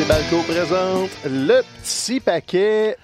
Et Balco présente le petit paquet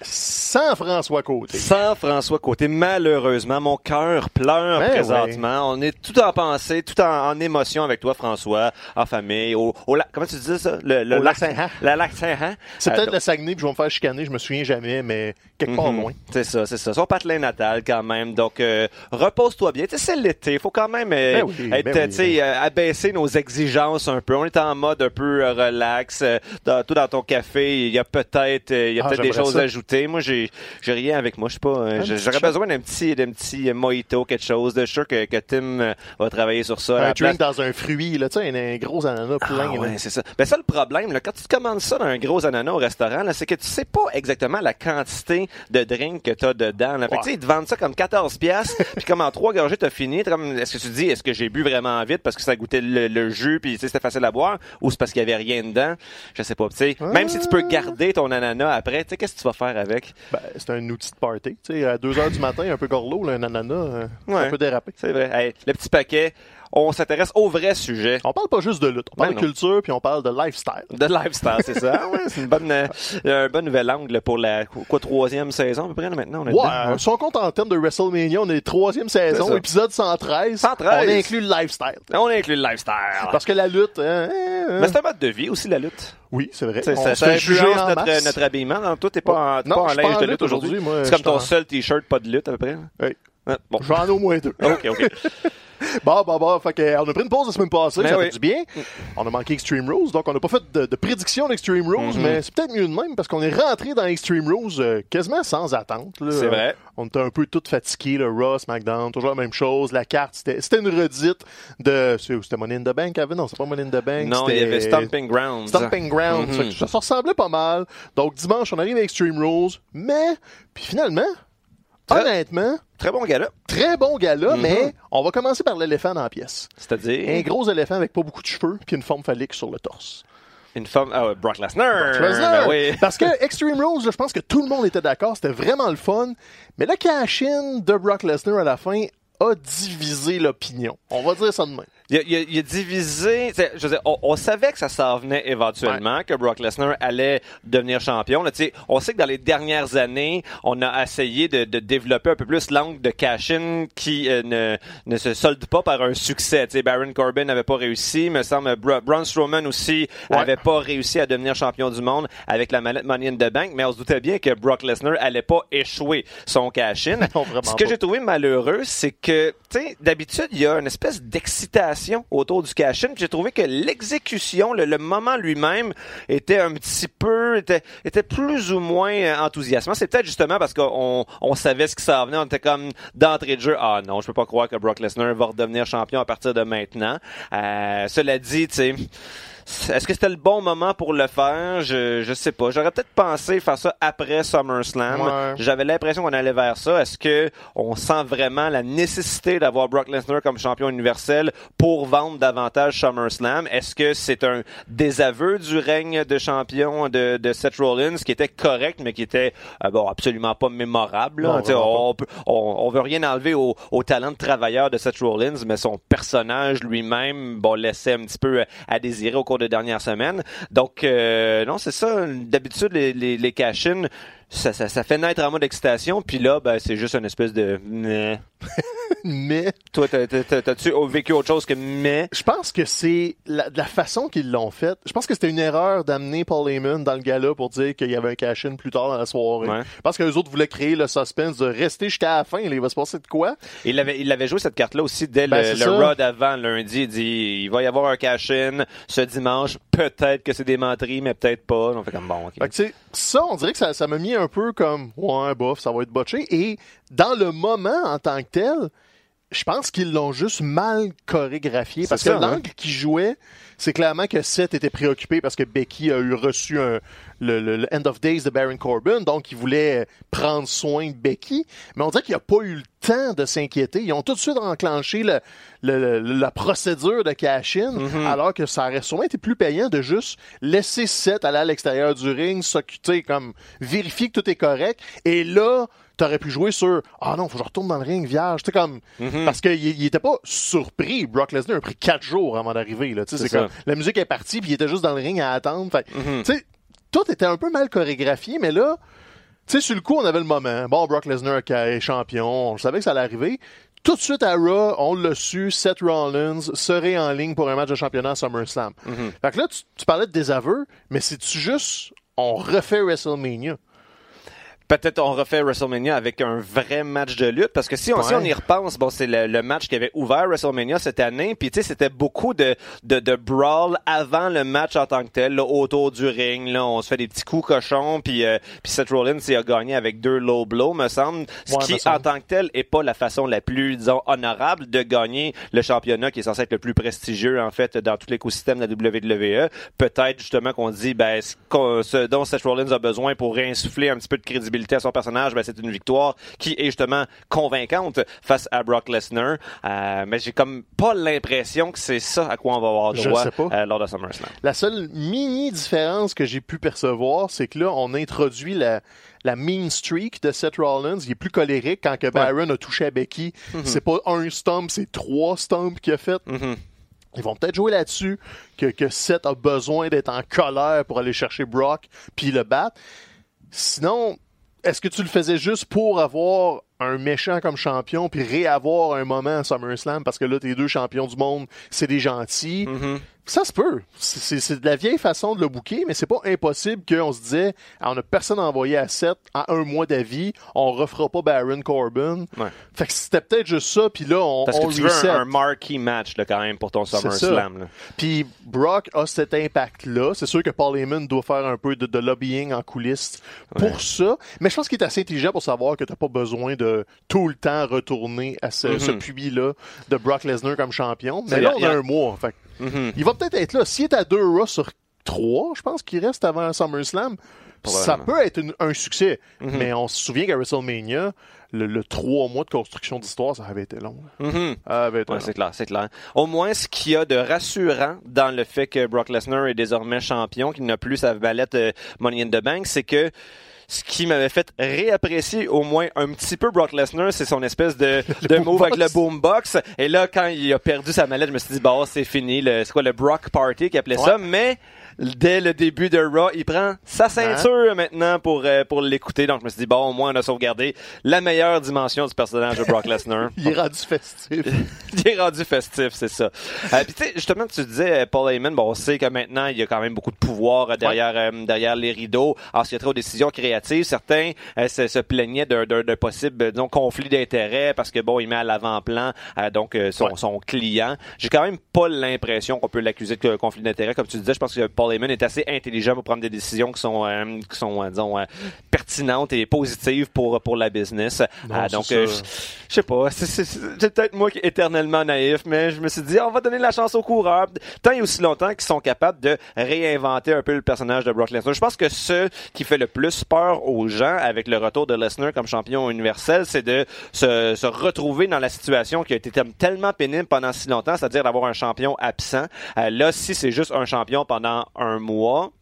sans François Côté. Sans François Côté, malheureusement, mon cœur pleure Ben présentement. On est tout en pensée, tout en, en émotion avec toi, François, en famille, au, au lac, comment tu disais ça? Le, le Au lac Saint-Jean. Le lac Saint-Jean. C'est Euh, peut-être le Saguenay, puis je vais me faire chicaner, je me souviens jamais, mais quelque part Mhm. loin. C'est ça, c'est ça. Son patelin natal quand même. Donc euh, repose-toi bien. Tu sais, c'est l'été. Faut quand même euh, Ben oui, être, ben oui. tu sais, euh, abaisser nos exigences un peu. On est en mode un peu euh, relax. euh, dans, tout dans ton café, il y a peut-être, euh, il y a Ah, peut-être des choses à ajouter. Moi, j'ai, j'ai rien avec moi. Je sais pas. J'aurais besoin d'un petit, d'un petit mojito, quelque chose. De je suis sûr que, que Tim euh, va travailler sur ça. Un drink place. dans un fruit, là, tu sais, un, un gros ananas plein. Ah ouais, c'est ça. Ben ça le problème, là, quand tu te commandes ça dans un gros ananas au restaurant, là, c'est que tu sais pas exactement la quantité de drink que t'as dedans. Là. Fait que, ils te vendent ça comme 14 pièces, puis comme en trois gorgées t'as fini. Comme, est-ce que tu dis, est-ce que j'ai bu vraiment vite parce que ça goûtait le, le jus puis tu sais, c'était facile à boire, ou c'est parce qu'il y avait rien dedans? Je sais pas. Tu sais, même si tu peux garder ton ananas après, tu sais, qu'est-ce que tu vas faire avec? Ben, c'est un outil de party. Tu sais, à 2 heures du matin, un peu gorlot, là, un ananas, euh, Ouais. ça peut déraper. C'est vrai. Hey, le petit paquet. On s'intéresse au vrai sujet. On parle pas juste de lutte, on parle Ben de non. culture, puis on parle de lifestyle. De lifestyle, c'est ça. Ah ouais, c'est une bonne, euh, un bon nouvel angle pour la quoi troisième saison à peu près là, maintenant. On est Ouais, dedans. euh, si on compte en termes de WrestleMania, on est troisième saison, ça. épisode 113. 113. On inclut le lifestyle. On inclut le lifestyle. Parce que la lutte, hein, hein, Mais c'est un mode de vie aussi, la lutte. oui, c'est vrai. On ça, ça influence notre, habillement. Non, toi, t'es pas en, pas en linge de lutte lutte aujourd'hui. moi, C'est comme ton seul t-shirt, pas de lutte à peu près. Oui. Ah, bon. J'en ai au moins deux. OK, OK. Bon, bon, bon. Fait que, on a pris une pause la semaine passée, Ben ça oui. fait du bien. On a manqué Extreme Rules, donc on n'a pas fait de, de prédiction d'Extreme Rules, Mhm. mais c'est peut-être mieux de même parce qu'on est rentré dans Extreme Rules euh, quasiment sans attente. C'est vrai. On était un peu tous fatigués, le Raw, SmackDown, toujours la même chose. La carte, c'était une redite de. C'était Money in the Bank avant? Non, c'est pas Money in the Bank. Non, il y avait Stomping Grounds. Stomping Grounds. Mhm. Ça, ça ressemblait pas mal. Donc dimanche, on arrive à Extreme Rules, mais, puis finalement, honnêtement, Très bon gars-là. très bon gala, Mhm. mais on va commencer par l'éléphant dans la pièce. Un C'est-à-dire gros éléphant avec pas beaucoup de cheveux puis une forme phallique sur le torse. une femme. Ah, ouais, Brock Lesnar. Brock Lesnar! Ben oui. Parce que Extreme Rules, je pense que tout le monde était d'accord, c'était vraiment le fun. Mais le cash-in de Brock Lesnar à la fin a divisé l'opinion. On va dire ça de même. Il a, il a- il a divisé. Je veux dire, on, on savait que ça s'en venait éventuellement, que Brock Lesnar allait devenir champion. Là, on sait que dans les dernières années, on a essayé de, de développer un peu plus l'angle de cash-in qui euh, ne, ne se solde pas par un succès. Baron Corbin n'avait pas réussi. Me semble Bra- Braun Strowman aussi Ouais. avait pas réussi à devenir champion du monde avec la mallette Money in the Bank. Mais on se doutait bien que Brock Lesnar allait pas échouer son cash-in. Ce que j'ai trouvé malheureux, c'est que, d'habitude, il y a une espèce d'excitation autour du cash-in. J'ai trouvé que l'exécution, le, le moment lui-même, était un petit peu, était, était plus ou moins euh, enthousiasmant. C'est peut-être justement parce qu'on on savait ce qui s'en venait. On était comme d'entrée de jeu. Ah non, je peux pas croire que Brock Lesnar va redevenir champion à partir de maintenant. Euh, cela dit, tu sais. Est-ce que c'était le bon moment pour le faire? Je, je sais pas. J'aurais peut-être pensé faire ça après SummerSlam. Ouais. J'avais l'impression qu'on allait vers ça. Est-ce que on sent vraiment la nécessité d'avoir Brock Lesnar comme champion universel pour vendre davantage SummerSlam? Est-ce que c'est un désaveu du règne de champion de, de Seth Rollins qui était correct, mais qui était euh, bon absolument pas mémorable? là? Non, peut- on, on veut rien enlever au, au talent de travailleur de Seth Rollins, mais son personnage lui-même, bon, laissait un petit peu à désirer au cours des dernières semaines. Donc, euh, non, c'est ça. D'habitude, les, les, cash-in, ça, ça, fait naître en mode excitation, puis là, ben, c'est juste une espèce de... Mais Toi, t'as- t'as- t'as- t'as-tu vécu autre chose que mais? je pense que c'est la, la façon qu'ils l'ont fait. Je pense que c'était une erreur d'amener Paul Heyman dans le gala pour dire qu'il y avait un cash-in plus tard dans la soirée. Ouais. Parce que les autres voulaient créer le suspense de rester jusqu'à la fin. là, il va se passer de quoi? Il avait, il avait joué cette carte-là aussi dès Ben, le, le ça. Raw d'avant, lundi. Il dit, il va y avoir un cash-in ce dimanche. Peut-être que c'est des menteries, mais peut-être pas. On fait comme bon, ok. Fait que, ça, on dirait que ça, ça m'a mis un peu comme, ouais, bof, ça va être botché. Et dans le moment en tant que tel, je pense qu'ils l'ont juste mal chorégraphié. Parce que hein? l'angle qui jouait, c'est clairement que Seth était préoccupé parce que Becky a eu reçu un- le, le- le End of Days de Baron Corbin, donc il voulait prendre soin de Becky. Mais on dirait qu'il n'a pas eu le temps de s'inquiéter. Ils ont tout de suite enclenché le- le- le- la procédure de cash-in, Mm-hmm. alors que ça aurait sûrement été plus payant de juste laisser Seth aller à l'extérieur du ring, s'occuper, comme vérifier que tout est correct. Et là, t'aurais pu jouer sur ah non, faut que je retourne dans le ring vierge, tu comme Mhm. parce qu'il il était pas surpris. Brock Lesnar a pris quatre jours avant d'arriver C'est comme la musique est partie puis il était juste dans le ring à attendre. Fait, Mhm. tout était un peu mal chorégraphié, mais là tu sais, sur le coup, on avait le moment. Bon, Brock Lesnar qui est champion, on savait que ça allait arriver. Tout de suite à Raw, on l'a su, Seth Rollins serait en ligne pour un match de championnat à SummerSlam. Mhm. Fait que là, tu, tu parlais de désaveu, mais c'est-tu juste, on refait WrestleMania? Peut-être on refait WrestleMania avec un vrai match de lutte parce que si on, si on y repense, bon c'est le, le match qui avait ouvert WrestleMania cette année, puis tu sais c'était beaucoup de, de de brawl avant le match en tant que tel, là, autour du ring, là on se fait des petits coups cochons, puis euh, puis Seth Rollins il a gagné avec deux low blows me semble, ce Ouais, qui en tant que tel est pas la façon la plus disons honorable de gagner le championnat qui est censé être le plus prestigieux en fait dans tout l'écosystème de la WWE. Peut-être justement qu'on dit ben ce, ce dont Seth Rollins a besoin pour réinsuffler un petit peu de crédibilité à son personnage, ben c'est une victoire qui est justement convaincante face à Brock Lesnar. Euh, mais j'ai comme pas l'impression que c'est ça à quoi on va avoir droit euh, lors de SummerSlam. La seule mini différence que j'ai pu percevoir, c'est que là, on introduit la, la mean streak de Seth Rollins. Il est plus colérique quand que Baron a touché à Becky. C'est pas un stomp, c'est trois stomps qu'il a fait. Mhm. Ils vont peut-être jouer là-dessus, que, que Seth a besoin d'être en colère pour aller chercher Brock puis le battre. Sinon, est-ce que tu le faisais juste pour avoir un méchant comme champion puis réavoir un moment à SummerSlam? Parce que là, tes deux champions du monde, c'est des gentils? Mhm. Ça se peut. C'est- de la vieille façon de le bouquer, mais c'est pas impossible qu'on se disait, ah, on a personne envoyé à 7 à un mois d'avis, on refera pas Baron Corbin. Ouais. Fait que c'était peut-être juste ça, puis là, on, Parce on que tu veux un, un marquee match là, quand même pour ton SummerSlam. Puis Brock a cet impact-là. C'est sûr que Paul Heyman doit faire un peu de, de lobbying en coulisses pour ça. Mais je pense qu'il est assez intelligent pour savoir que t'as pas besoin de tout le temps retourner à ce, Mhm. ce puits-là de Brock Lesnar comme champion. Mais là, on a a- un mois. Fait Mhm. il va peut-être être là. S'il est à deux Raw sur trois, je pense qu'il reste avant SummerSlam. Ça peut être une- un succès. Mhm. Mais on se souvient qu'à WrestleMania, le, le trois mois de construction d'histoire, ça avait été long. Ouais, long. c'est clair, c'est clair. Au moins, ce qu'il y a de rassurant dans le fait que Brock Lesnar est désormais champion, qu'il n'a plus sa valette euh, Money in the Bank, c'est que ce qui m'avait fait réapprécier au moins un petit peu Brock Lesnar, c'est son espèce de, de move avec le boombox. Et là, quand il a perdu sa mallette, je me suis dit, bah, c'est fini. le- C'est quoi le Brock Party qu'il appelait ça? Mais dès le début de Raw, il prend sa ceinture maintenant pour, euh, pour l'écouter. Donc, je me suis dit, bon, au moins, on a sauvegardé la meilleure dimension du personnage de Brock Lesnar. Il est rendu festif. il est rendu festif, c'est ça. Euh, Puis tu sais, justement, tu disais euh, Paul Heyman, bon, on sait que maintenant il y a quand même beaucoup de pouvoir euh, derrière euh, derrière les rideaux. Alors s'il y a trop de décisions créatives, certains euh, se, se plaignaient d'un- possible disons, conflit d'intérêts parce que bon, il met à l'avant-plan euh, donc euh, son, Ouais. son client. J'ai quand même pas l'impression qu'on peut l'accuser de conflit d'intérêts, comme tu disais. Je pense que Paul Heyman est assez intelligent pour prendre des décisions qui sont euh, qui sont euh, disons euh, pertinentes et positives pour pour la business. Non, donc je- sais pas, c'est- peut-être moi qui est éternellement naïf, mais je me suis dit, on va donner la chance aux coureurs. Tant et aussi longtemps qu'ils sont capables de réinventer un peu le personnage de Brock Lesnar. Je pense que ce qui fait le plus peur aux gens avec le retour de Lesnar comme champion universel, c'est de se, se retrouver dans la situation qui a été tel- tellement pénible pendant si longtemps, c'est-à-dire d'avoir un champion absent. Euh, là, si c'est juste un champion pendant un mois,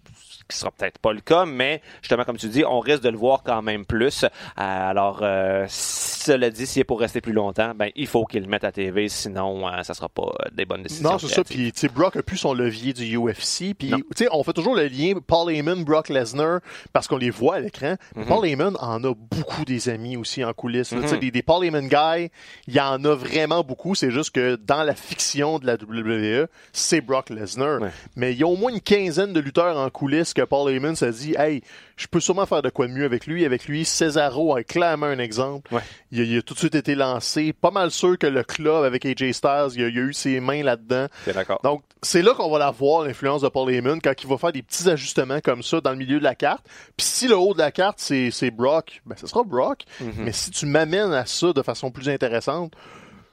qui sera peut-être pas le cas, mais justement, comme tu dis, on risque de le voir quand même plus. Euh, alors, euh, cela dit, s'il est pour rester plus longtemps, ben il faut qu'il le mette à TV, sinon euh, ça sera pas des bonnes décisions. Non, c'est ça. Puis, tu sais, Brock a plus son levier du UFC. Puis, tu sais, on fait toujours le lien Paul Heyman, Brock Lesnar, parce qu'on les voit à l'écran. Mais Paul Heyman en a beaucoup des amis aussi en coulisses. Tu sais, Mhm. des, des Paul Heyman guys, il y en a vraiment beaucoup. C'est juste que dans la fiction de la WWE, c'est Brock Lesnar. Ouais. Mais il y a au moins une quinzaine de lutteurs en coulisses que Paul Heyman s'est dit, hey, je peux sûrement faire de quoi de mieux avec lui. Avec lui, Cesaro est clairement un exemple. Ouais. Il, a, il a tout de suite été lancé. Pas mal sûr que le club avec AJ Styles, il a, il a eu ses mains là-dedans. D'accord. Donc, c'est là qu'on va la voir, l'influence de Paul Heyman, quand il va faire des petits ajustements comme ça dans le milieu de la carte. Puis si le haut de la carte, c'est Brock, ben ce sera Brock. Mhm. Mais si tu m'amènes à ça de façon plus intéressante,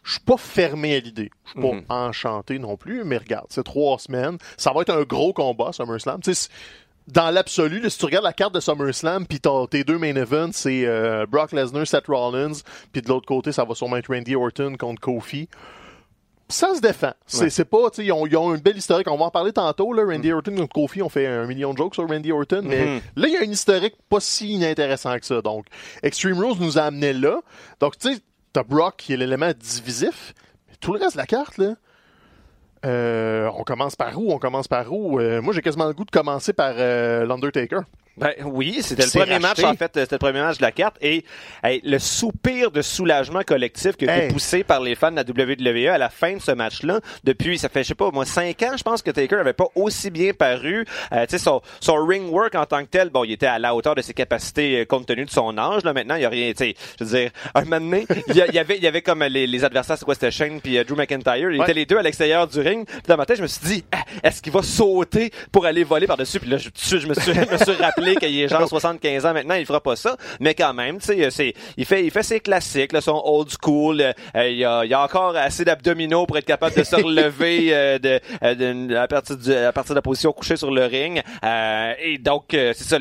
je suis pas fermé à l'idée. Je suis pas Mhm. enchanté non plus, mais regarde, c'est trois semaines. Ça va être un gros combat, SummerSlam. Tu sais, dans l'absolu, si tu regardes la carte de SummerSlam, puis tes deux main events, c'est euh, Brock Lesnar, Seth Rollins, puis de l'autre côté, ça va sûrement être Randy Orton contre Kofi. ça se défend. C'est Ouais. pas, tu sais, ils ont, ils ont une belle historique. On va en parler tantôt, là. Randy Orton contre Kofi, on fait un million de jokes sur Randy Orton, mais Mhm. là, il y a une historique pas si inintéressant que ça. Donc, Extreme Rules nous a amené là. Donc, tu sais, t'as Brock qui est l'élément divisif, mais tout le reste de la carte, là. Euh, on commence par où? On commence par où? Euh, moi, j'ai quasiment le goût de commencer par euh, l'Undertaker. Ben oui, c'était le premier racheté. match en fait, c'était le premier match de la carte et hey, le soupir de soulagement collectif qui a été Hey. poussé par les fans de la WWE à la fin de ce match-là. Depuis, ça fait je sais pas moi cinq ans, je pense que Taker avait pas aussi bien paru. Euh, tu sais son, son ring work en tant que tel, bon, il était à la hauteur de ses capacités euh, compte tenu de son âge. Là maintenant, il y a rien. Tu sais, je veux dire, un moment donné, il y, avait, il y avait comme les, les adversaires, c'est quoi, c'était Shane puis euh, Drew McIntyre. Ils Ouais. étaient les deux à l'extérieur du ring. Puis dans ma tête, je me suis dit, Ah, est-ce qu'il va sauter pour aller voler par dessus Puis là, je, me suis, je me suis rappelé qu'il est genre 75 ans maintenant, il fera pas ça. Mais quand même, tu sais, c'est, il fait, il fait ses classiques, là, son old school. euh, euh, il, a, il a encore assez d'abdominaux pour être capable de se relever euh, de, euh, de- à partir du, à partir de la position couchée sur le ring. Euh, et donc, euh, c'est ça.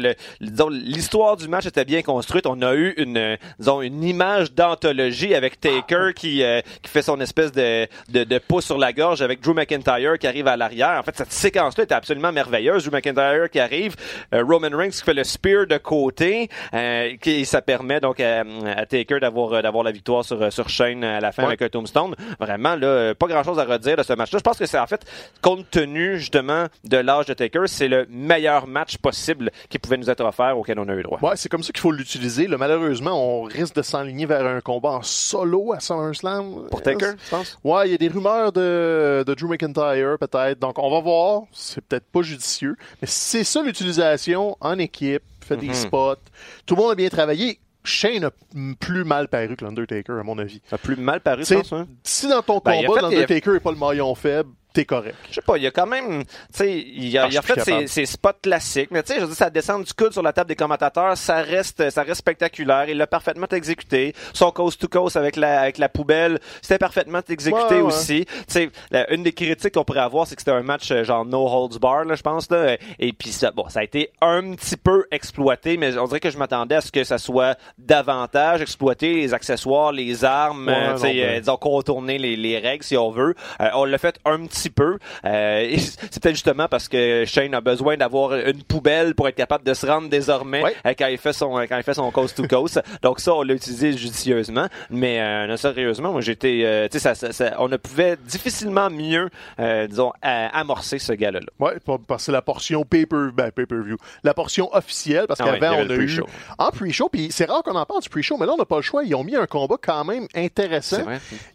L'histoire du match était bien construite. On a eu une, euh, disons, une image d'anthologie avec Taker qui, euh, qui fait son espèce de, de, de pouce sur la gorge avec Drew McIntyre qui arrive à l'arrière. En fait, cette séquence-là était absolument merveilleuse. Drew McIntyre qui arrive, euh, Roman Reigns qui fait le spear de côté, euh, qui ça permet donc à, à Taker d'avoir euh, d'avoir la victoire sur sur Shane à la fin Ouais. avec un tombstone. Vraiment là, pas grand-chose à redire de ce match-là. Je pense que c'est en fait compte tenu justement de l'âge de Taker, c'est le meilleur match possible qui pouvait nous être offert auquel on a eu droit. Ouais, c'est comme ça qu'il faut l'utiliser. Malheureusement, on risque de s'enligner vers un combat en solo à SummerSlam. Pour Taker, je pense. Ouais, il y a des rumeurs de, de Drew McIntyre, peut-être. Donc, on va voir. C'est peut-être pas judicieux. Mais c'est ça l'utilisation en équipe, fait des Mhm. spots. Tout le monde a bien travaillé. Shane a plus mal paru que l'Undertaker, à mon avis. Ça a plus mal paru, pense. Hein? Si dans ton Ben, combat, l'Undertaker n'est pas le maillon faible, t'es correct. Je sais pas, il y a quand même, tu sais, il a, Ah, il a fait ses, ses spots classiques, mais tu sais, je veux dire, ça descend du coude sur la table des commentateurs, ça reste, ça reste spectaculaire. Il l'a parfaitement exécuté. Son coast to coast avec la, avec la poubelle, c'était parfaitement exécuté Ouais, ouais. aussi. Tu sais, une des critiques qu'on pourrait avoir, c'est que c'était un match euh, genre no holds bar, là, je pense, là. Et puis ça, bon, ça a été un petit peu exploité, mais on dirait que je m'attendais à ce que ça soit davantage exploité, les accessoires, les armes, Ouais, euh, tu sais, non, ben- euh, disons, contourner les, les règles, si on veut. Euh, on l'a fait un petit peu. Euh, c'est peut-être justement parce que Shane a besoin d'avoir une poubelle pour être capable de se rendre désormais euh, quand il fait son quand il fait son coast to coast. Donc ça, on l'a utilisé judicieusement. Mais euh, non, sérieusement, moi j'étais, euh, tu sais, ça, ça, ça- on ne pouvait difficilement mieux, euh, disons, euh, amorcer ce gala-là. Ouais, pa- parce que la portion pay-per, ben, pay-per-view. La portion officielle, parce Ah qu'avant, on a eu. pre-show. En pre-show, puis c'est rare qu'on en parle du pre-show, mais là, on n'a pas le choix. Ils ont mis un combat quand même intéressant.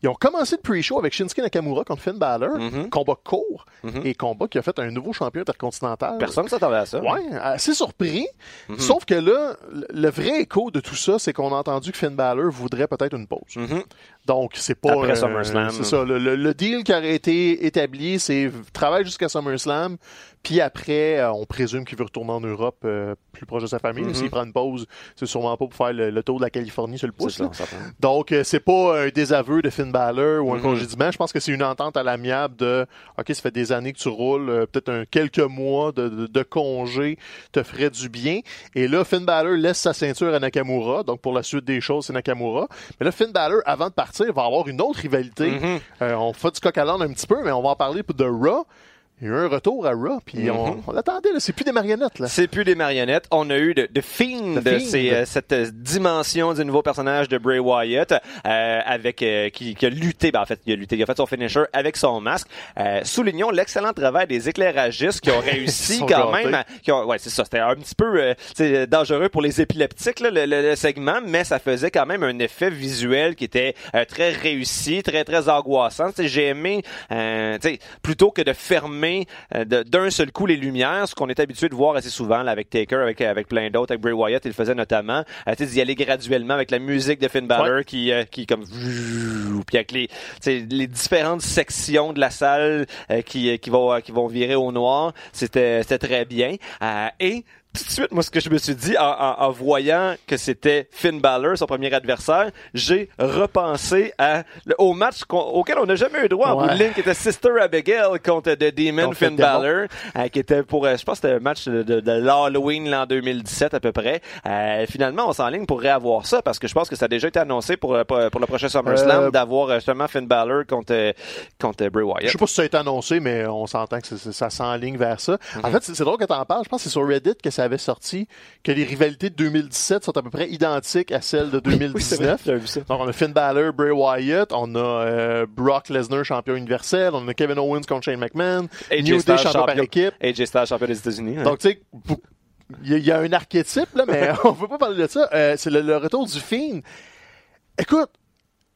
Ils ont commencé le pre-show avec Shinsuke Nakamura contre Finn Balor. Mhm. Combat court. Mhm. Et combat qui a fait un nouveau champion intercontinental. Personne ne s'attendait à ça. Ouais, assez surpris. Mhm. Sauf que là, le- le vrai écho de tout ça, c'est qu'on a entendu que Finn Balor voudrait peut-être une pause. Mhm. Donc, c'est pas. Après euh, SummerSlam. C'est ça. Le, le- le deal qui aurait été établi, c'est travaille jusqu'à SummerSlam, puis après, euh, on présume qu'il veut retourner en Europe euh, plus proche de sa famille. Mhm. S'il prend une pause, c'est sûrement pas pour faire le, le tour de la Californie sur le pouce. ça. Donc, euh, c'est pas un désaveu de Finn Balor ou un Mhm. congédiement. Je pense que c'est une entente à l'amiable de OK, ça fait des années que tu roules, euh, peut-être un quelques mois de, de, de congé te ferait du bien. Et là, Finn Balor laisse sa ceinture à Nakamura. Donc, pour la suite des choses, c'est Nakamura. Mais là, Finn Balor, avant de partir, va avoir une autre rivalité. Mhm. Euh, on fait du coq à l'âne un petit peu, mais on va en parler de Raw. Il y a eu un retour à Raw, puis on, Mhm. on l'attendait. là. C'est plus des marionnettes. là. C'est plus des marionnettes. On a eu de, de Fiend, Fiend. c'est euh, cette euh, dimension du nouveau personnage de Bray Wyatt, euh, avec euh, qui, qui a lutté. Ben, en fait, il a lutté, il a fait son finisher avec son masque. Euh, soulignons l'excellent travail des éclairagistes qui ont réussi quand même. à- qui ont- ouais, c'est ça. C'était un petit peu euh, c'est dangereux pour les épileptiques là, le, le- le segment, mais ça faisait quand même un effet visuel qui était euh, très réussi, très très angoissant. J'ai aimé, euh, tu sais, plutôt que de fermer euh, d'un seul coup les lumières, ce qu'on est habitué de voir assez souvent là, avec Taker, avec avec plein d'autres, avec Bray Wyatt, il le faisait notamment. Euh, d'y aller graduellement avec la musique de Finn Balor qui euh, qui comme puis avec les les différentes sections de la salle euh, qui qui vont qui vont virer au noir, c'était c'était très bien. Euh, et tout de suite, moi, ce que je me suis dit en, en, en voyant que c'était Finn Balor, son premier adversaire, j'ai repensé à, le- au match qu'on- auquel on n'a jamais eu droit en Ouais. bout de ligne, qui était Sister Abigail contre The Demon Finn. Balor, euh, qui était pour, euh, je pense c'était un match de, de, de l'Halloween l'an 2017 à peu près. Euh, finalement, on s'enligne pour réavoir ça parce que je pense que ça a déjà été annoncé pour, euh, pour, pour le prochain SummerSlam d'avoir justement Finn Balor contre, contre Bray Je Wyatt. sais pas si ça a été annoncé, mais on s'entend que ça s'enligne vers ça. Mhm. En fait, c'est c'est drôle que t'en parles. Je pense que c'est sur Reddit que ça avait sorti que les rivalités de 2017 sont à peu près identiques à celles de Oui, c'est vrai, 2019. j'avais vu ça. Donc, on a Finn Balor, Bray Wyatt, on a euh, Brock Lesnar, champion universel, on a Kevin Owens contre Shane McMahon, AJ New Day, champion par équipe. AJ Styles, champion des États-Unis. hein. Donc, tu sais, il y, a- il y a un archétype, là, mais on peut pas parler de ça. Euh, c'est le, le retour du Fiend. Écoute,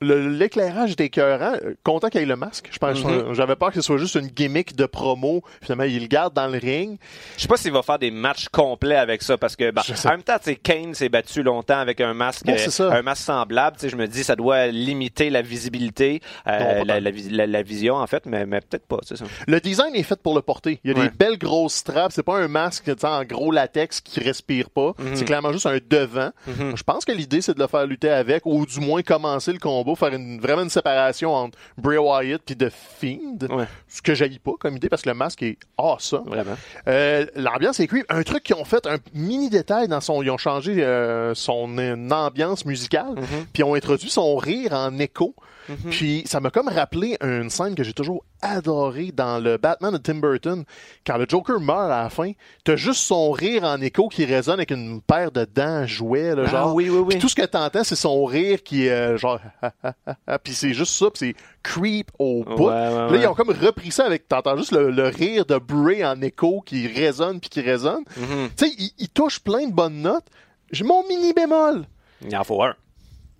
l'éclairage était écœurant. Euh, Content qu'il ait le masque. Je pense, Mhm. J'avais peur que ce soit juste une gimmick de promo. Finalement, il le garde dans le ring. Je sais pas s'il va faire des matchs complets avec ça parce que, bah, en même temps, Kane s'est battu longtemps avec un masque, un masque semblable. Je me dis, ça doit limiter la visibilité, euh, Non, la, tant. la, vis- la- la vision en fait, mais, mais peut-être pas. Ça. Le design est fait pour le porter. Il y a Ouais. des belles grosses straps. C'est pas un masque en gros latex qui respire pas. Mhm. C'est clairement juste un devant. Mhm. Je pense que l'idée, c'est de le faire lutter avec, ou du moins commencer le combo, faire une, vraiment une séparation entre Bray Wyatt puis The Fiend. Ouais. Ce que j'haïs pas comme idée, parce que le masque est awesome. Vraiment. Euh, L'ambiance est creep. Un truc qu'ils ont fait, un mini détail dans son... Ils ont changé euh, son euh, ambiance musicale, Mhm. puis ils ont introduit son rire en écho. Mhm. Puis ça m'a comme rappelé une scène que j'ai toujours adorée dans le Batman de Tim Burton. Quand le Joker meurt à la fin, t'as juste son rire en écho qui résonne avec une paire de dents jouets, là, Ah genre. oui, oui, oui. Puis tout ce que t'entends, c'est son rire qui est euh, genre... puis c'est juste ça, puis c'est creep au bout. Ouais, ouais, Puis Là, ouais. ils ont comme repris ça avec, t'entends juste le, le rire de Bray en écho qui résonne puis qui résonne. Mhm. Tu sais, il, il touche plein de bonnes notes. J'ai mon mini bémol. Il en faut un.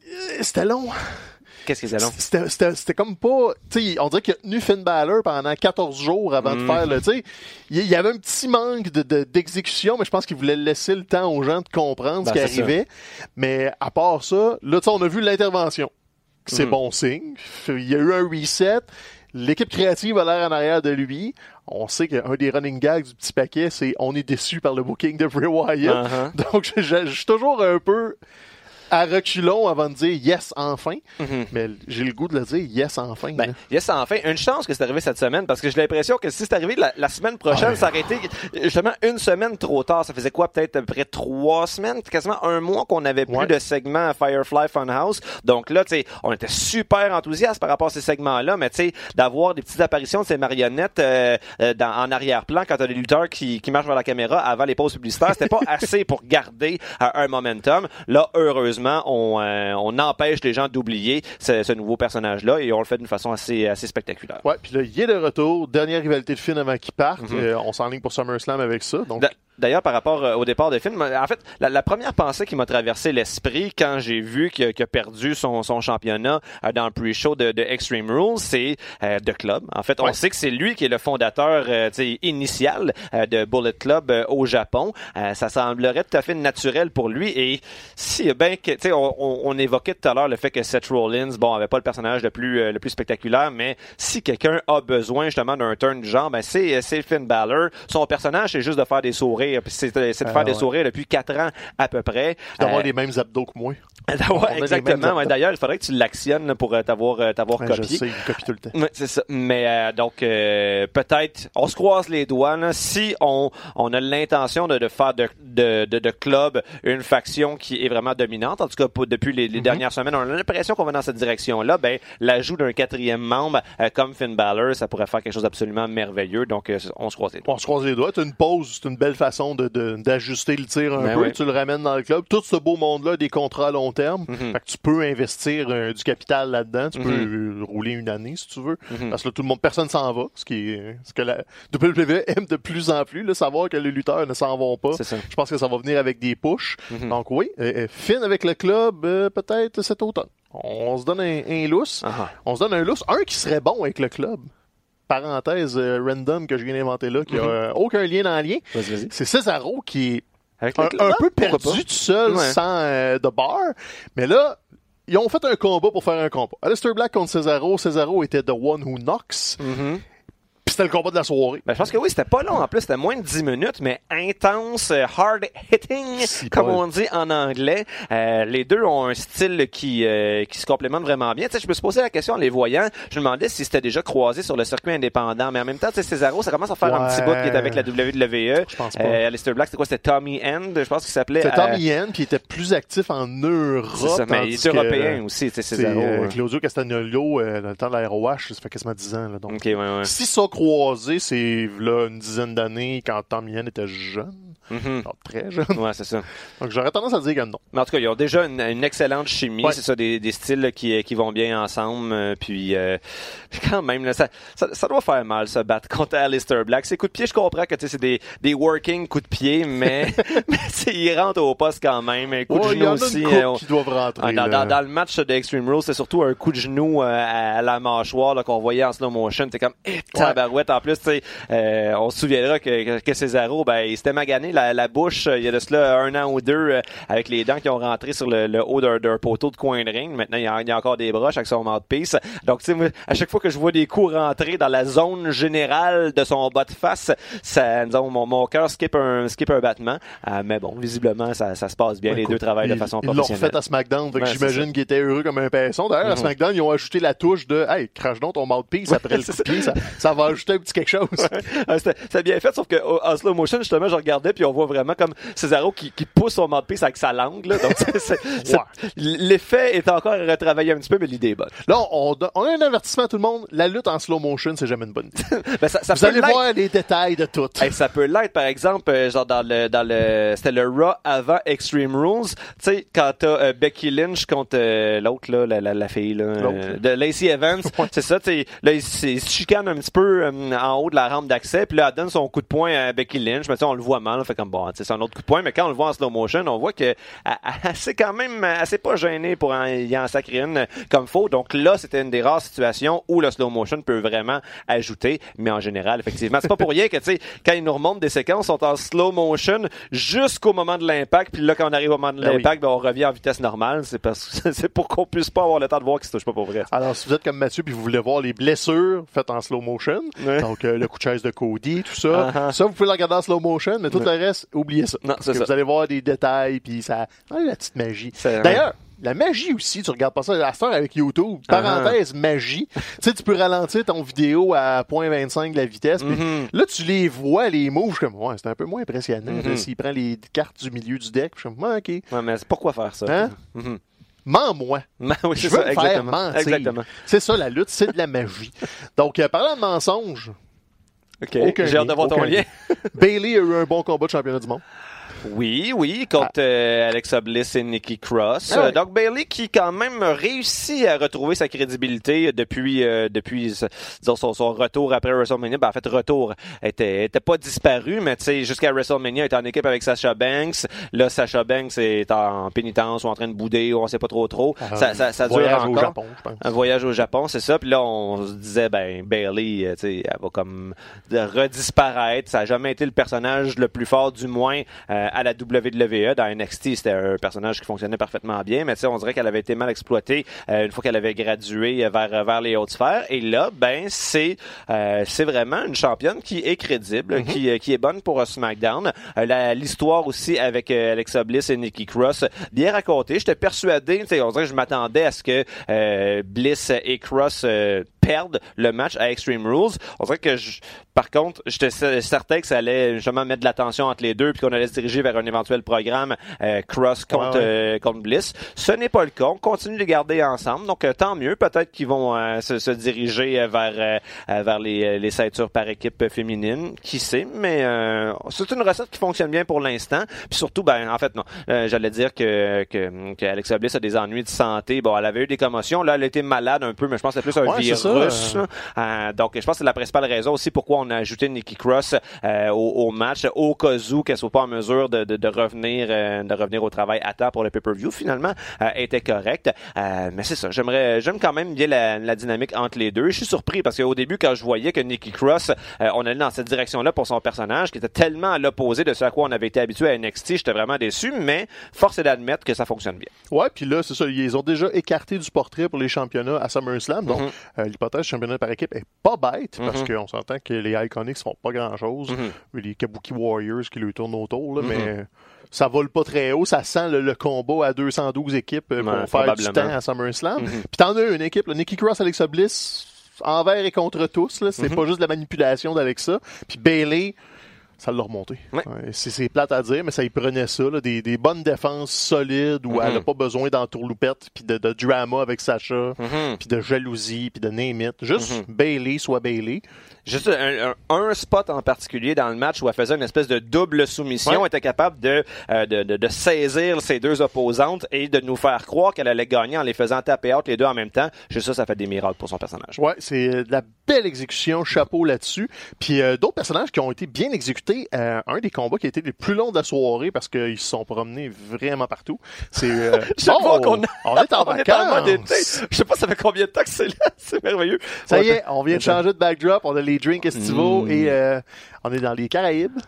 Euh, C'était long. Qu'est-ce que c'est long? C'était- C'était c'était comme pas. Tu sais, on dirait qu'il a tenu Finn Balor pendant 14 jours avant de Mm. faire le. Tu sais, il y avait un petit manque de- de- d'exécution, mais je pense qu'il voulait laisser le temps aux gens de comprendre Ben, ce qui c'est ça. arrivait. Mais à part ça, là, tu sais, on a vu l'intervention. C'est Mhm. bon signe. Il y a eu un reset. L'équipe créative a l'air en arrière de lui. On sait qu'un des running gags du petit paquet, c'est on est déçu par le booking de Bray Wyatt. Uh-huh. Donc, je, je- je suis toujours un peu à reculons avant de dire yes, enfin. Mhm. Mais j'ai le goût de le dire yes, enfin. Ben, yes, enfin, une chance que c'est arrivé cette semaine parce que j'ai l'impression que si c'est arrivé la, la semaine prochaine, Ouais. ça aurait été justement une semaine trop tard. Ça faisait quoi, peut-être à peu près trois semaines, quasiment un mois qu'on avait plus Ouais. de segments à Firefly Funhouse. Donc là, tu sais, on était super enthousiastes par rapport à ces segments-là, mais tu sais, d'avoir des petites apparitions de ces marionnettes euh, euh, dans, en arrière-plan quand t'as des lutteurs qui, qui marchent vers la caméra avant les pauses publicitaires, c'était pas assez pour garder euh, un momentum. Là, heureusement, on, euh, on empêche les gens d'oublier ce, ce nouveau personnage-là et on le fait d'une façon assez, assez spectaculaire. Ouais, puis là, il est de retour. Dernière rivalité de Finn avant qu'il parte. Mhm. Euh, on s'enligne pour SummerSlam avec ça. Donc, D'a- D'ailleurs, par rapport euh, au départ de film, en fait, la, la première pensée qui m'a traversé l'esprit quand j'ai vu qu'il a, perdu son, son championnat euh, dans le pre-show de, de Extreme Rules, c'est euh, The Club. En fait, on Ouais. sait que c'est lui qui est le fondateur euh, initial euh, de Bullet Club euh, au Japon. Euh, ça semblerait tout à fait naturel pour lui. Et si ben tu sais, on, on, on évoquait tout à l'heure le fait que Seth Rollins, bon, avait pas le personnage le plus euh, le plus spectaculaire, mais si quelqu'un a besoin justement d'un turn du genre, ben c'est c'est Finn Balor. Son personnage, c'est juste de faire des sourires, puis c'est c'est de Ah, faire des ouais. sourires depuis quatre ans à peu près. d'avoir Euh, les mêmes abdos que moi. Ouais, On a les mêmes exactement. Ouais. D'ailleurs, il faudrait que tu l'actionnes là, pour euh, t'avoir euh, t'avoir Ouais, je copié. sais, il copie tout le temps. C'est ça. Mais euh, donc euh, peut-être, on se croise les doigts. Là, si on, on a l'intention de, de faire de, de, de, de club une faction qui est vraiment dominante, en tout cas pour- depuis les, les dernières semaines, on a l'impression qu'on va dans cette direction-là. Ben l'ajout d'un quatrième membre euh, comme Finn Balor, ça pourrait faire quelque chose d'absolument merveilleux. Donc euh, on se croise les doigts. On se croise les doigts. C'est une pause, c'est une belle façon de- de- d'ajuster le tir un Ben peu. ouais. Tu le ramènes dans le club. Tout ce beau monde-là, a des contrats à long terme. Mhm. Fait que tu peux investir euh, du capital là-dedans. Tu peux euh, rouler une année si tu veux. Mhm. Parce que là, tout le monde, personne s'en va. Ce qui est, ce que la WWE aime de plus en plus, là, savoir que les lutteurs ne s'en vont pas. Je pense que ça va venir avec des pushs. Mhm. Donc oui, euh, euh, Finn avec le club, euh, peut-être cet automne. On se donne un, un lousse. Ah ah. On se donne un lousse. Un qui serait bon avec le club. Parenthèse euh, random que je viens d'inventer là, qui a Mhm. euh, aucun lien dans le lien. C'est Cesaro qui est Avec un, un peu perdu tout seul Ouais. sans euh, de bar. Mais là, ils ont fait un combat pour faire un combat. Aleister Black contre Cesaro. Cesaro était The One Who Knocks. Mhm. C'était le combat de la soirée. Ben, je pense que oui, c'était pas long. En plus, c'était moins de 10 minutes, mais intense, euh, hard hitting, Si comme on dit en anglais. Euh, les deux ont un style qui, euh, qui se complémente vraiment bien. Tu sais, je me suis posé la question en les voyant. Je me demandais si c'était déjà croisé sur le circuit indépendant. Mais en même temps, Cesaro, ça commence à faire un petit bout qui est avec la WWE. Je pense pas. Euh, Alistair Black, c'était quoi? C'était Tommy End, je pense qu'il s'appelait. C'était euh, Tommy Yen, puis il était plus actif en Europe. ça, mais il est européen aussi, Cesaro. euh. Claudio Castagnolo, euh, dans le temps de la ROH, ça fait quasiment 10 ans. Là, donc. Ok, ouais, ouais. Si ça c'est là une dizaine d'années quand Yen était jeune, Mhm. genre très jeune. Ouais, c'est ça. Donc j'aurais tendance à dire que non. Mais en tout cas, ils ont déjà une, une excellente chimie. Ouais. C'est ça, des, des styles là, qui, qui vont bien ensemble. euh, puis euh, quand même, là, ça, ça, ça doit faire mal se battre contre Alistair Black. Ces coups de pied, je comprends que tu sais, c'est des, des working coups de pied, mais, mais ils rentrent au poste quand même. Un coup de Ouais, il genou aussi. euh, qui doivent rentrer. ah, dans, dans, dans le match de Extreme Rules, c'est surtout un coup de genou euh, à, à la mâchoire qu'on voyait en slow motion. T'es comme, eh, tabarouette. En plus, euh, on se souviendra que, que, que Cesaro, ben, il s'était magané la, la bouche euh, il y a de cela un an ou deux euh, avec les dents qui ont rentré sur le, le haut d'un poteau de coin de ring. Maintenant, il y a, il y a encore des broches avec son mouthpiece. Donc, tu sais, à chaque fois que je vois des coups rentrer dans la zone générale de son bas de face, ça, disons, mon, mon cœur skip un, skip un battement. Euh, mais bon, visiblement, ça, ça se passe bien. Ouais, les écoute, deux travaillent de façon Ils l'ont professionnelle. refait à SmackDown, fait Ouais, c'est j'imagine qu'ils étaient heureux comme un pinson. D'ailleurs, à Mhm. SmackDown, ils ont ajouté la touche de Hey, crache donc ton mouthpiece après le coup de pied, ça, ça va ajouter un petit quelque chose. Ah, C'était c'était bien fait, sauf que en slow motion, justement, je regardais puis on voit vraiment comme Cesaro qui, qui pousse son mouthpiece avec sa langue. Là. Donc, Ouais. l'effet est encore à retravailler un petit peu, mais l'idée est bonne. Là, on, don- on a un avertissement à tout le monde. La lutte en slow motion, c'est jamais une bonne idée. Ben, ça, ça Vous allez voir les détails de tout. Hey, ça peut l'être, par exemple, euh, genre dans le dans le c'était le Raw avant Extreme Rules. Tu sais, quand t'as euh, Becky Lynch contre euh, l'autre là, la, la, la fille là, L'autre. euh, de Lacey Evans, c'est ça. Tu sais, là, il, se- il se chicane un petit peu euh, en haut de la rampe d'accès, puis là, elle donne son coup de poing à Becky Lynch. Mais tu sais, on le voit mal, fait comme bon, tu sais, c'est un autre coup de poing. Mais quand on le voit en slow motion, on voit que s'est quand même assez pas gênée pour en, y en sacrer une comme faux. Donc là, c'était une des rares situations où le slow motion peut vraiment ajouter. Mais en général, effectivement, c'est pas pour rien que, tu sais, quand ils nous remontent des séquences, sont en slow motion jusqu'au moment de l'impact. Puis là, quand on arrive au moment de Ben oui. l'impact, ben, on revient en vitesse normale. C'est parce c'est pour qu'on puisse pas avoir le temps de voir qu'ils se touchent pas pour vrai. Alors, si vous êtes comme Mathieu puis vous voulez voir les blessures faites en slow motion, donc euh, le coup de chaise de Cody, tout ça, Ah, ah. ça, vous pouvez le regarder en slow motion, mais tout le reste, oubliez ça. Non, Parce c'est que ça. Vous allez voir des détails, puis ça... Ah, la petite magie. D'ailleurs, la magie aussi, tu regardes pas ça cette heure avec YouTube. Parenthèse, magie. Tu sais, tu peux ralentir ton vidéo à 0.25 de la vitesse. Mhm. Là, tu les vois, les moves. Je suis comme, ouais, c'est un peu moins impressionnant. Mhm. S'il prend les cartes du milieu du deck, je suis comme, OK. Ouais, mais pourquoi faire ça? Hein? Mhm. Mens-moi. Oui, Je veux ça, me faire exactement. mentir. C'est ça, la lutte, c'est de la magie. Donc, euh, parlant de mensonges, OK. Aucun J'ai hâte de voir ton lien. Bailey a eu un bon combat de championnat du monde. Oui, oui, contre euh, Alexa Bliss et Nikki Cross. Ah ouais. Euh, donc Bailey qui quand même réussit à retrouver sa crédibilité depuis euh, depuis disons, son, son retour après WrestleMania. Ben, en fait, retour était était pas disparu, mais tu sais jusqu'à WrestleMania, était en équipe avec Sasha Banks. Là, Sasha Banks est en pénitence ou en train de bouder ou on sait pas trop trop. ça, ça, ça dure Voyage au. Japon, je pense. Un voyage au Japon, c'est ça. Puis là, on se disait, ben, Bailey, euh, tu sais, elle va comme redisparaître. Ça a jamais été le personnage le plus fort, du moins, euh, à la WWE. Dans NXT, c'était un personnage qui fonctionnait parfaitement bien, mais tu sais, on dirait qu'elle avait été mal exploitée euh, une fois qu'elle avait gradué vers, vers les hautes sphères. Et là, ben, c'est euh, c'est vraiment une championne qui est crédible, qui, euh, qui est bonne pour euh, SmackDown. Euh, la- L'histoire aussi avec euh, Alexa Bliss et Nikki Cross, bien racontée. J'étais persuadé, tu sais, on dirait que je m'attendais à ce que euh, Bliss et Cross perdent le match à Extreme Rules. On dirait que, je- par contre, j'étais cer- certain que ça allait justement mettre de l'attention entre les deux puis qu'on allait se diriger vers un éventuel programme euh, Cross contre, Ouais, ouais. euh, contre Bliss. Ce n'est pas le cas. On continue de les garder ensemble. Donc, euh, tant mieux. Peut-être qu'ils vont euh, se, se diriger euh, vers, vers les, les ceintures par équipe féminine. Qui sait? Mais euh, c'est une recette qui fonctionne bien pour l'instant. Puis surtout, ben, en fait, non. Euh, J'allais dire que, que, que Alexa Bliss a des ennuis de santé. Bon, elle avait eu des commotions. Là, elle été malade un peu, mais je pense que c'est plus un Ouais, virus. Là. Euh, donc, je pense que c'est la principale raison aussi pourquoi on a ajouté Nikki Cross euh, au, au match, au cas où qu'elle soit pas en mesure de, de, de revenir euh, de revenir au travail à temps pour le pay-per-view. Finalement, euh, était correcte. Euh, mais c'est ça. J'aimerais, j'aime quand même bien la, la dynamique entre les deux. Je suis surpris parce qu'au début, quand je voyais que Nikki Cross, euh, on allait dans cette direction-là pour son personnage, qui était tellement à l'opposé de ce à quoi on avait été habitué à NXT, j'étais vraiment déçu. Mais force est d'admettre que ça fonctionne bien. Ouais, puis là, c'est ça, ils ont déjà écarté du portrait pour les championnats à SummerSlam. Donc, Mhm. euh, l'hypothèse championnat par équipe est pas bête, parce Mhm. qu'on s'entend que les Iconics font pas grand-chose. Mhm. Les Kabuki Warriors qui lui tournent autour, là, Mhm. mais ça vole pas très haut. Ça sent le, le combat à 212 équipes euh, pour Ouais, faire du temps à SummerSlam. Puis t'en as une équipe, là, Nikki Cross, Alexa Bliss, envers et contre tous. C'est pas juste de la manipulation d'Alexa. Puis Bailey, ça l'a remonté. Ouais. Ouais, c'est, plate à dire, mais ça y prenait ça. là, des, des bonnes défenses solides où elle a pas besoin d'entourloupette, puis de, de drama avec Sacha, Mhm. puis de jalousie, puis de name it. Juste Bailey soit Bailey. Juste un, un- un spot en particulier dans le match où elle faisait une espèce de double soumission, Ouais. elle était capable de, euh, de, de, de saisir ses deux opposantes et de nous faire croire qu'elle allait gagner en les faisant taper out les deux en même temps. Juste ça, ça fait des miracles pour son personnage. Ouais, c'est euh, de la belle exécution, chapeau là-dessus. Puis euh, d'autres personnages qui ont été bien exécutés. Euh, un des combats qui a été les plus longs de la soirée parce qu'ils se sont promenés vraiment partout. C'est euh, qu'on a- on est en On est en mode vacances. Je sais pas ça fait combien de temps que c'est là? C'est merveilleux. Ça y est, on vient de changer de backdrop, on a les drinks estivaux Mm. et euh, on est dans les Caraïbes.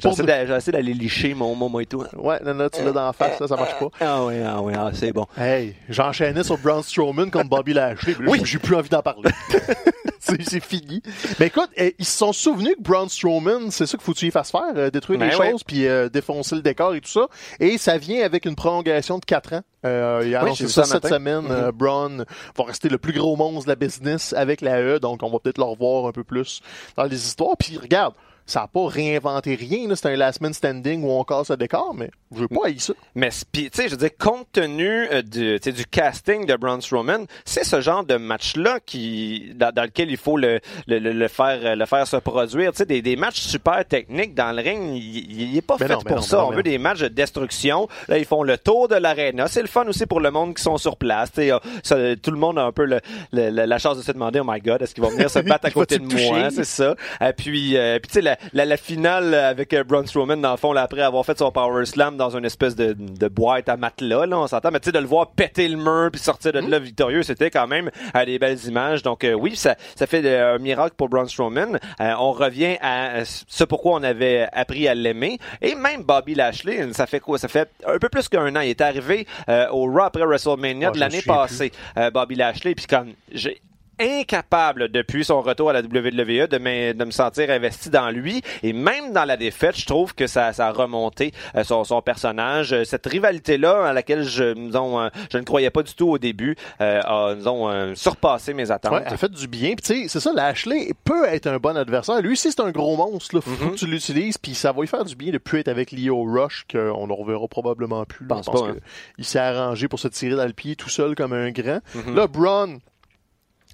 J'essaie d'a- j'essaie d'aller licher mon moment et tout. Ouais, non, non, tu l'as dans la face, là, ça marche pas. Ah oui, ah oui, ah, c'est bon. Hey, j'enchaînais sur Braun Strowman comme Bobby Lashley. Oui. J'ai plus envie d'en parler. c'est fini. Mais écoute, eh, ils se sont souvenus que Braun Strowman, c'est ça qu'il faut que tu y fasses faire, euh, détruire Ben des ouais. choses, puis euh, défoncer le décor et tout ça. Et ça vient avec une prolongation de 4 ans. Euh, il a Oui, annoncé ça ça cette semaine. Euh, Braun va rester le plus gros monstre de la business avec la E, donc on va peut-être le revoir un peu plus dans les histoires. Puis regarde, ça n'a pas réinventé rien. C'est un last man standing où on casse le décor, mais je veux pas haïr ça. Mais tu sais, je veux dire, compte tenu euh, du, du casting de Braun Strowman, c'est ce genre de match-là qui, dans, dans lequel il faut le, le, le, le faire, euh, le faire se produire. Tu sais, des, des matchs super techniques dans le ring, il, il est pas Mais fait non, pour non, ça. non, On veut des matchs de destruction. Là, ils font le tour de l'aréna. C'est le fun aussi pour le monde qui sont sur place. Tu sais, euh, ça, tout le monde a un peu le, le- la chance de se demander, oh my God, est-ce qu'ils vont venir se battre à côté de moi? C'est ça. Et puis, euh, puis tu sais, la, la, la finale avec euh, Braun Strowman, dans le fond, là, après avoir fait son Power Slam dans une espèce de, de boîte à matelas, là, on s'entend, mais tu sais, de le voir péter le mur puis sortir de là victorieux, c'était quand même euh, des belles images. Donc, euh, oui, ça, ça fait euh, un miracle pour Braun Strowman. On revient à ce pourquoi on avait appris à l'aimer. Et même Bobby Lashley, ça fait quoi? Ça fait un peu plus qu'un an. Il est arrivé au Raw après WrestleMania Ah, de l'année passée, euh, Bobby Lashley, puis comme j'ai incapable depuis son retour à la WWE de me, de me sentir investi dans lui et même dans la défaite je trouve que ça, ça a remonté euh, son, son personnage Euh, cette rivalité là à laquelle je, disons, euh, je ne croyais pas du tout au début euh, a disons, euh, surpassé mes attentes Ouais, elle fait du bien. Tu sais, c'est ça, Lashley peut être un bon adversaire. Lui c'est un gros monstre. Là. Faut Mhm. que tu l'utilises. Puis ça va lui faire du bien de plus être avec Leo Rush, qu'on ne reverra probablement plus. là. Pense pas, hein. que il s'est arrangé pour se tirer dans le pied tout seul comme un grand. Mhm. Là, Braun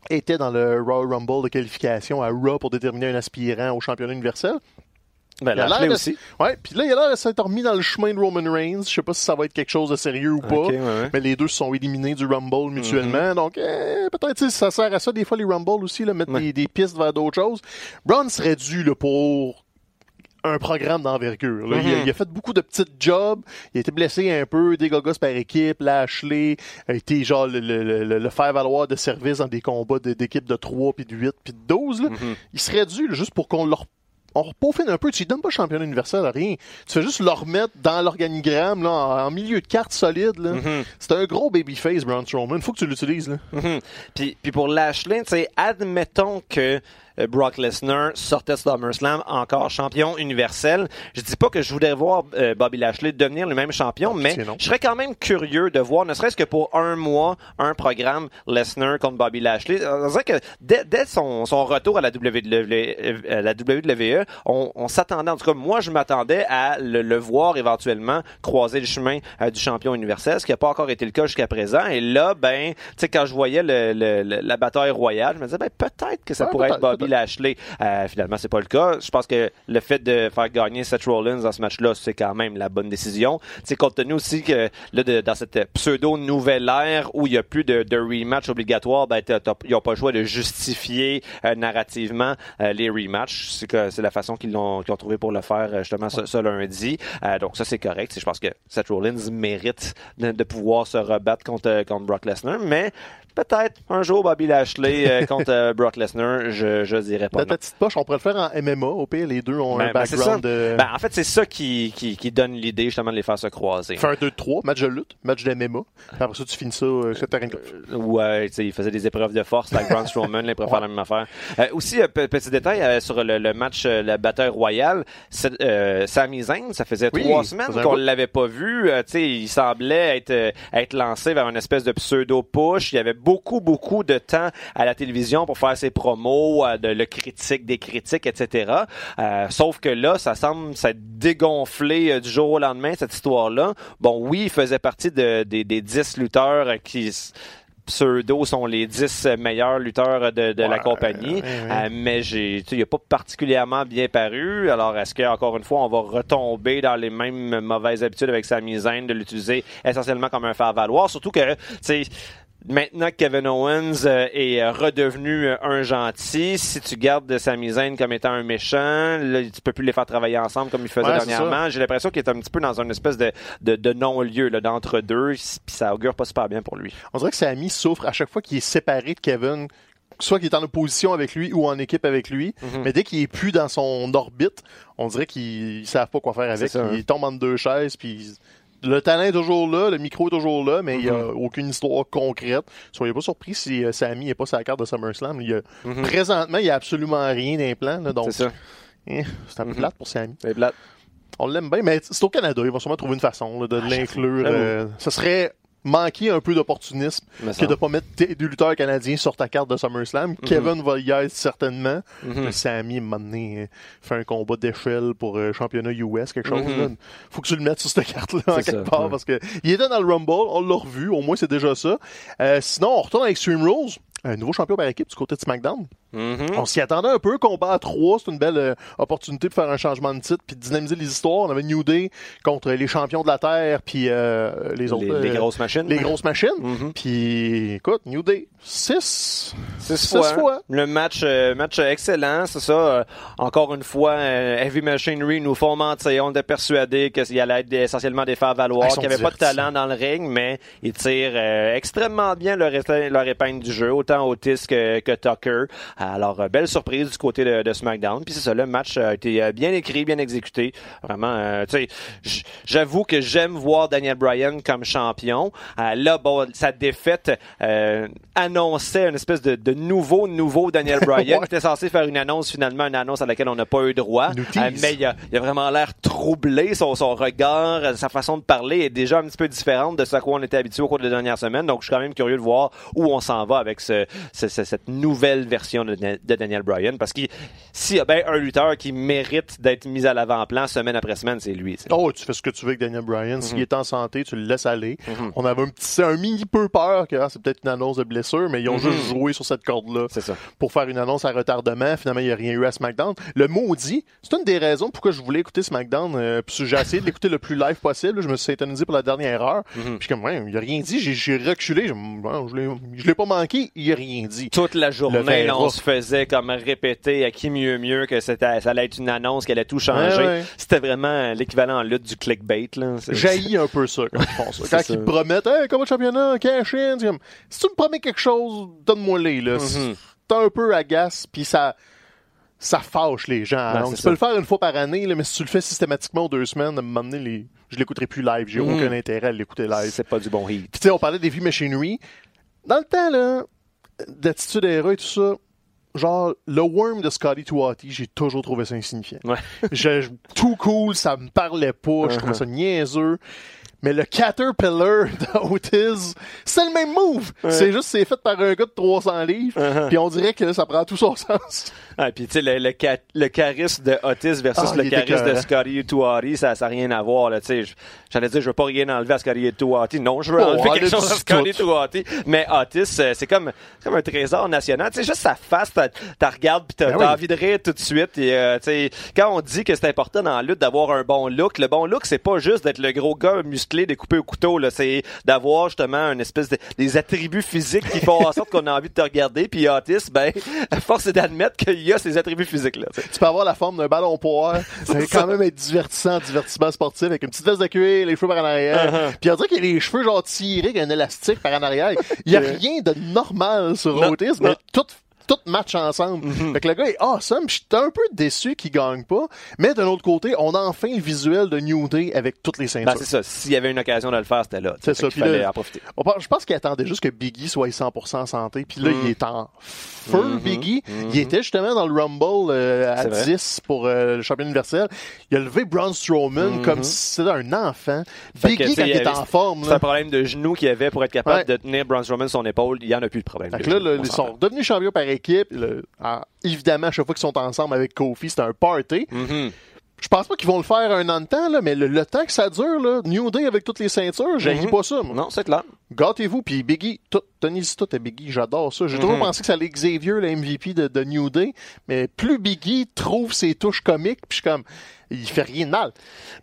était dans le Royal Rumble de qualification à Raw pour déterminer un aspirant au championnat universel. ben, Il a l'air de- aussi Ouais, puis là, il a l'air de s'être remis dans le chemin de Roman Reigns. Je sais pas si ça va être quelque chose de sérieux ou pas. Ok, ouais, ouais. Mais les deux se sont éliminés du Rumble mutuellement. Donc, eh, peut-être ça sert à ça des fois, les Rumble aussi, là, mettre Ouais. des, des pistes vers d'autres choses. Braun serait dû là, pour un programme d'envergure. là. il, a, Mhm. il a fait beaucoup de petits jobs. Il a été blessé un peu, des gogos par équipe. Lashley a été genre le, le, le, le faire-valoir de service dans des combats d'équipes de 3, puis de 8, puis de 12. là. Mhm. Il serait dû là, juste pour qu'on leur on repaufine un peu, tu lui donnes pas championnat universel à rien. Tu fais juste le remettre dans l'organigramme, là, en, en milieu de carte solide, là. Mhm. C'est un gros babyface, Braun Strowman. Faut que tu l'utilises, là. Mhm. Puis, puis pour Lashley, tu sais, admettons que Brock Lesnar sortait SummerSlam encore champion universel. Je dis pas que je voudrais voir euh, Bobby Lashley devenir le même champion, mais c'est je serais quand même curieux de voir, ne serait-ce que pour un mois, un programme Lesnar contre Bobby Lashley. On dirait que dès, dès son, son retour à la WWE, à la WWE on, on s'attendait, en tout cas moi je m'attendais à le, le voir éventuellement croiser le chemin euh, du champion universel, ce qui n'a pas encore été le cas jusqu'à présent. Et là, ben, tu sais, quand je voyais le, le- le- la bataille royale, je me disais, ben, peut-être que ça Ouais, pourrait être Bobby. Lashley. Euh, finalement, c'est pas le cas. Je pense que le fait de faire gagner Seth Rollins dans ce match-là, c'est quand même la bonne décision. C'est compte tenu aussi que là, dans cette pseudo nouvelle ère où il y a plus de, rematch obligatoire, ben, ils n'ont pas le choix de justifier euh, narrativement euh, les rematchs. C'est la façon qu'ils ont trouvé pour le faire euh, justement ce, lundi. Donc ça c'est correct. Je pense que Seth Rollins mérite de, de pouvoir se rebattre contre, contre Brock Lesnar, mais peut-être un jour Bobby Lashley euh, contre euh, Brock Lesnar, je, je dirais pas. La petite poche, on pourrait le faire en MMA. Au pire, les deux ont un Ben, ben, background de. Ben, en fait, c'est ça qui, qui, qui donne l'idée justement de les faire se croiser. Faire un 2-3, match de lutte, match de MMA. Après ça, tu finis ça euh, sur terrain de golf. Ouais, tu sais, il faisait des épreuves de force avec Braun Strowman, il pourrait faire la même affaire. Euh, aussi, euh, pe- petit détail euh, sur le, le match, euh, la bataille royale, euh, Sami Zayn, ça faisait Oui, trois semaines qu'on l'avait pas vu. Euh, tu sais, il semblait être, euh, être lancé vers une espèce de pseudo-push. Il y avait beaucoup, beaucoup de temps à la télévision pour faire ses promos, euh, de le critique, des critiques, etc. Euh, sauf que là, ça semble s'être dégonflé euh, du jour au lendemain, cette histoire-là. Bon, oui, il faisait partie de, des, des 10 lutteurs euh, qui pseudo sont les 10 meilleurs lutteurs de, de la compagnie. ouais, ouais. Euh, mais j'ai, il a pas particulièrement bien paru. Alors, est-ce que encore une fois, on va retomber dans les mêmes mauvaises habitudes avec sa Zayn de l'utiliser essentiellement comme un faire-valoir? Surtout que, tu sais, Maintenant que Kevin Owens euh, est euh, redevenu euh, un gentil, si tu gardes Sami Zayn comme étant un méchant, là, tu peux plus les faire travailler ensemble comme il faisait Ouais, dernièrement. J'ai l'impression qu'il est un petit peu dans une espèce de, de, de non-lieu, d'entre-deux, puis ça augure pas super bien pour lui. On dirait que Sami souffre à chaque fois qu'il est séparé de Kevin, soit qu'il est en opposition avec lui ou en équipe avec lui, Mhm. mais dès qu'il est plus dans son orbite, on dirait qu'ils savent pas quoi faire avec. Hein. Il tombe entre deux chaises, puis le talent est toujours là, le micro est toujours là, mais il n'y a Mhm. aucune histoire concrète. Soyez pas surpris si euh, Sami n'est pas sur la carte de SummerSlam. Il y a, Mhm. Présentement, il n'y a absolument rien d'implant, là, donc C'est ça. eh, c'est un peu Mhm. plate pour Sami. C'est plate. On l'aime bien, mais c'est au Canada. Il va sûrement trouver une façon là, de Ah, l'inclure. j'avoue. euh, ce serait manquer un peu d'opportunisme Me que de pas mettre deux lutteurs canadiens sur ta carte de SummerSlam. Kevin va y être certainement. Mhm. Le Sammy, à euh, fait un combat d'échelle pour euh, championnat US, quelque chose. Mhm. là. Faut que tu le mettes sur cette carte-là en quelque ça, part ouais. parce que il était dans le Rumble, on l'a revu, au moins c'est déjà ça. Euh, sinon, on retourne avec Extreme Rules. Un nouveau champion par équipe du côté de SmackDown. Mhm. On s'y attendait un peu. Combat à trois, c'est une belle euh, opportunité de faire un changement de titre puis de dynamiser les histoires. On avait New Day contre les champions de la Terre puis euh, les autres. Les, les euh, grosses machines. les grosses machines. Mhm. Puis, écoute, New Day, 6. Six Six fois. fois. Le match, euh, match excellent, c'est ça. Encore une fois, Heavy Machinery nous font mentir. On était persuadés qu'il allait être essentiellement des faire valoir, qu'il n'y avait pas de talent dans le ring, mais ils tirent extrêmement bien leur, leur épingle du jeu, autant Otis que, que Tucker. Alors, euh, belle surprise du côté de, de SmackDown. Puis c'est ça, le match a été euh, bien écrit, bien exécuté. Vraiment, euh, tu sais, j'avoue que j'aime voir Daniel Bryan comme champion. Euh, là, bon, sa défaite euh, annonçait une espèce de, de nouveau, nouveau Daniel Bryan Ouais. qui était censé faire une annonce, finalement, une annonce à laquelle on n'a pas eu droit. Mais il a, il a vraiment l'air troublé. Son, son regard, sa façon de parler est déjà un petit peu différente de ce à quoi on était habitué au cours des dernières semaines. Donc, je suis quand même curieux de voir où on s'en va avec ce, ce- ce- cette nouvelle version de, de Daniel Bryan. Parce que s'il y a bien un lutteur qui mérite d'être mis à l'avant-plan semaine après semaine, c'est lui. Oh, tu fais ce que tu veux avec Daniel Bryan. S'il Mhm. est en santé, tu le laisses aller. Mhm. On avait un petit, un mini peu peur que ah, c'est peut-être une annonce de blessure, mais ils ont Mhm. juste joué sur cette corde-là pour faire une annonce à retardement. Finalement, il n'y a rien eu à SmackDown. Le maudit, c'est une des raisons pourquoi je voulais écouter SmackDown. Euh, puis j'ai essayé de l'écouter le plus live possible. Je me suis étonné pour la dernière heure. Puis comme, ouais, il a rien dit. J'ai, reculé. Je, l'ai, je l'ai pas manqué. Il a rien dit. toute la journée. Se faisait comme répéter à qui mieux mieux que c'était, ça allait être une annonce, qu'elle allait tout changer. Ouais, ouais. C'était vraiment l'équivalent en lutte du clickbait. Là. Jaillit un peu ça quand ils font ça. Quand ça. ils promettent, hey, combat de championnat, cash in, comme, si tu me promets quelque chose, donne-moi-les, là. C'est un peu agace, puis ça, ça fâche les gens. Ben, Donc, tu ça. peux le faire une fois par année, là, mais si tu le fais systématiquement aux deux semaines, à un moment donné, les... je l'écouterai plus live. J'ai Mhm. aucun intérêt à l'écouter live. C'est pas du bon. Puis tu sais, on parlait des vies machinery. Dans le temps, là, d'attitude era et tout ça, genre, le worm de Scotty Tuati, j'ai toujours trouvé ça insignifiant. Ouais. Je- tout cool, ça me parlait pas, je trouvais Uh-huh. ça niaiseux. Mais le Caterpillar d'Otis, c'est le même move. C'est juste, c'est fait par un gars de 300 livres. Uh-huh. Puis on dirait que ça prend tout son sens. Ah, puis tu sais, le, le, le charisme de Otis versus Ah, le charisme de. Scotty Tuati, ça n'a rien à voir. Là, tu sais. Je- J'allais dire, je veux pas rien enlever à Scotty Tuati. Non, je veux Oh, enlever quelque chose à. Scotty Tuati. Mais Otis, euh, c'est comme, c'est comme un trésor national. Tu sais, juste sa face, t'as t'as regardes puis t'as Ben oui. envie de rire tout de suite. Et, euh, tu sais, quand on dit que c'est important dans la lutte d'avoir un bon look, le bon look, c'est pas juste d'être le gros gars mus- musclé, découpé au couteau. Là, c'est d'avoir justement une espèce de, des attributs physiques qui font en sorte qu'on a envie de te regarder. Puis Otis, ben, force est d'admettre qu'il y a ces attributs physiques-là. tu peux avoir la forme d'un ballon poire. Ça va quand même être divertissant, divertissement sportif, avec une petite veste de cuir, les cheveux par en arrière. Uh-huh. Puis on dirait qu'il y a les cheveux genre tirés, avec un élastique par en arrière. Il y a rien de normal sur Non, Otis, non. mais tout tout match ensemble. Mm-hmm. Fait que le gars est awesome. Puis J'étais un peu déçu qu'il gagne pas. Mais d'un autre côté, on a enfin le visuel de New Day avec toutes les Ben, ceintures. c'est ça. S'il y avait une occasion de le faire, c'était là. C'est ça, puis là- fallait en profiter. On je pense qu'il attendait juste que Biggie soit 100% en santé. Puis là, Mm. il est en feu, Mhm, Biggie. Il était justement dans le Rumble euh, à C'est vrai. 10 pour euh, le champion universel. Il a levé Braun Strowman comme si c'était un enfant. Mhm. Fait Biggie, quand il est en forme, C'est un problème de genou qu'il avait pour être capable Ouais. de tenir Braun Strowman sur son épaule. Il n'y en a plus de problème. Fait là, là, ils sont devenus champions par équipe. Le- ah, évidemment, à chaque fois qu'ils sont ensemble avec Kofi, c'est un party. Mhm. Je pense pas qu'ils vont le faire un an de temps, là, mais le, le temps que ça dure, là, New Day avec toutes les ceintures, j'ai Mhm. pas ça. moi. Non, c'est clair. Gâtez-vous, puis Biggie, tout, tenez-y tout à Biggie, j'adore ça. J'ai toujours Mhm. pensé que ça allait Xavier, le MVP de, de New Day, mais plus Biggie trouve ses touches comiques, puis je suis comme, il fait rien de mal.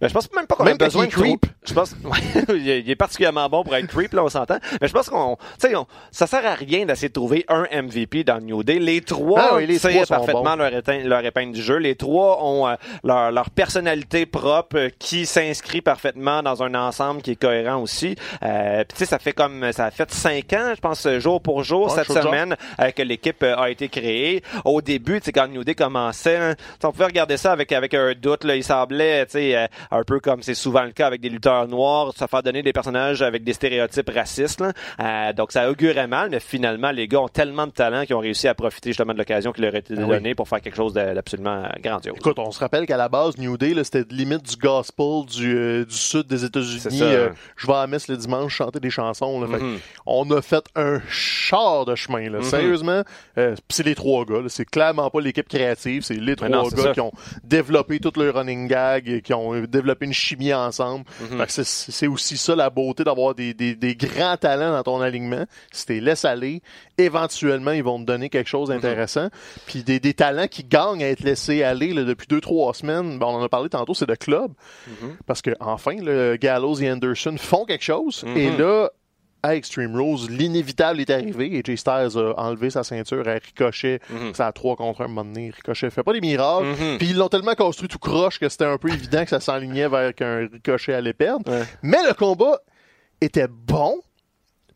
Mais je pense même pas qu'on a besoin de creep. trop- Je pense, ouais, il est- particulièrement bon pour être creep, là, on s'entend. Mais je pense qu'on, tu sais, ça sert à rien d'essayer de trouver un MVP dans New Day. Les trois Ah oui, les trois parfaitement leur, étein- leur épingle du jeu. Les trois ont euh, leur, leur personnalité propre euh, qui s'inscrit parfaitement dans un ensemble qui est cohérent aussi. Euh, puis tu sais, ça fait comme, ça a fait cinq ans, je pense, jour pour jour, Ouais, cette semaine, euh, que l'équipe a été créée. Au début, tu sais, quand New Day commençait, hein, on pouvait regarder ça avec avec un doute. Là, il semblait, tu sais, euh, un peu comme c'est souvent le cas avec des lutteurs noirs, se faire donner des personnages avec des stéréotypes racistes. là. Euh, donc ça augurait mal, mais finalement, les gars ont tellement de talent qu'ils ont réussi à profiter justement de l'occasion qui leur a été oui. donnée pour faire quelque chose d'absolument grandiose. Écoute, on se rappelle qu'à la base, New Day, c'était limite du gospel du, euh, du sud des États-Unis. Euh, je vais à messe le dimanche chanter des chansons. Là, Mhm. on a fait un char de chemin. Là. Mhm. Sérieusement, euh, c'est les trois gars. C'est clairement pas l'équipe créative. C'est les trois non, c'est gars qui ont développé tout leur running gag, et qui ont développé une chimie ensemble. Mhm. C'est- aussi ça la beauté d'avoir des, des, des grands talents dans ton alignement. Si t'es laisses aller, éventuellement, ils vont te donner quelque chose Mhm. d'intéressant. Puis des, des talents qui gagnent à être laissés aller là, depuis deux, trois semaines. Ben, on en a parlé tantôt, c'est le club. Mhm. Parce que enfin, le Gallows et Anderson font quelque chose. Et là, à Extreme Rules, l'inévitable est arrivé. Et Jay Styles a enlevé sa ceinture à Ricochet. Mhm. C'est à 3 contre 1 un moment donné. Ricochet fait pas des miracles. Mhm. Puis ils l'ont tellement construit tout croche que c'était un peu évident que ça s'enlignait vers qu'un Ricochet allait perdre. Ouais. Mais le combat était bon,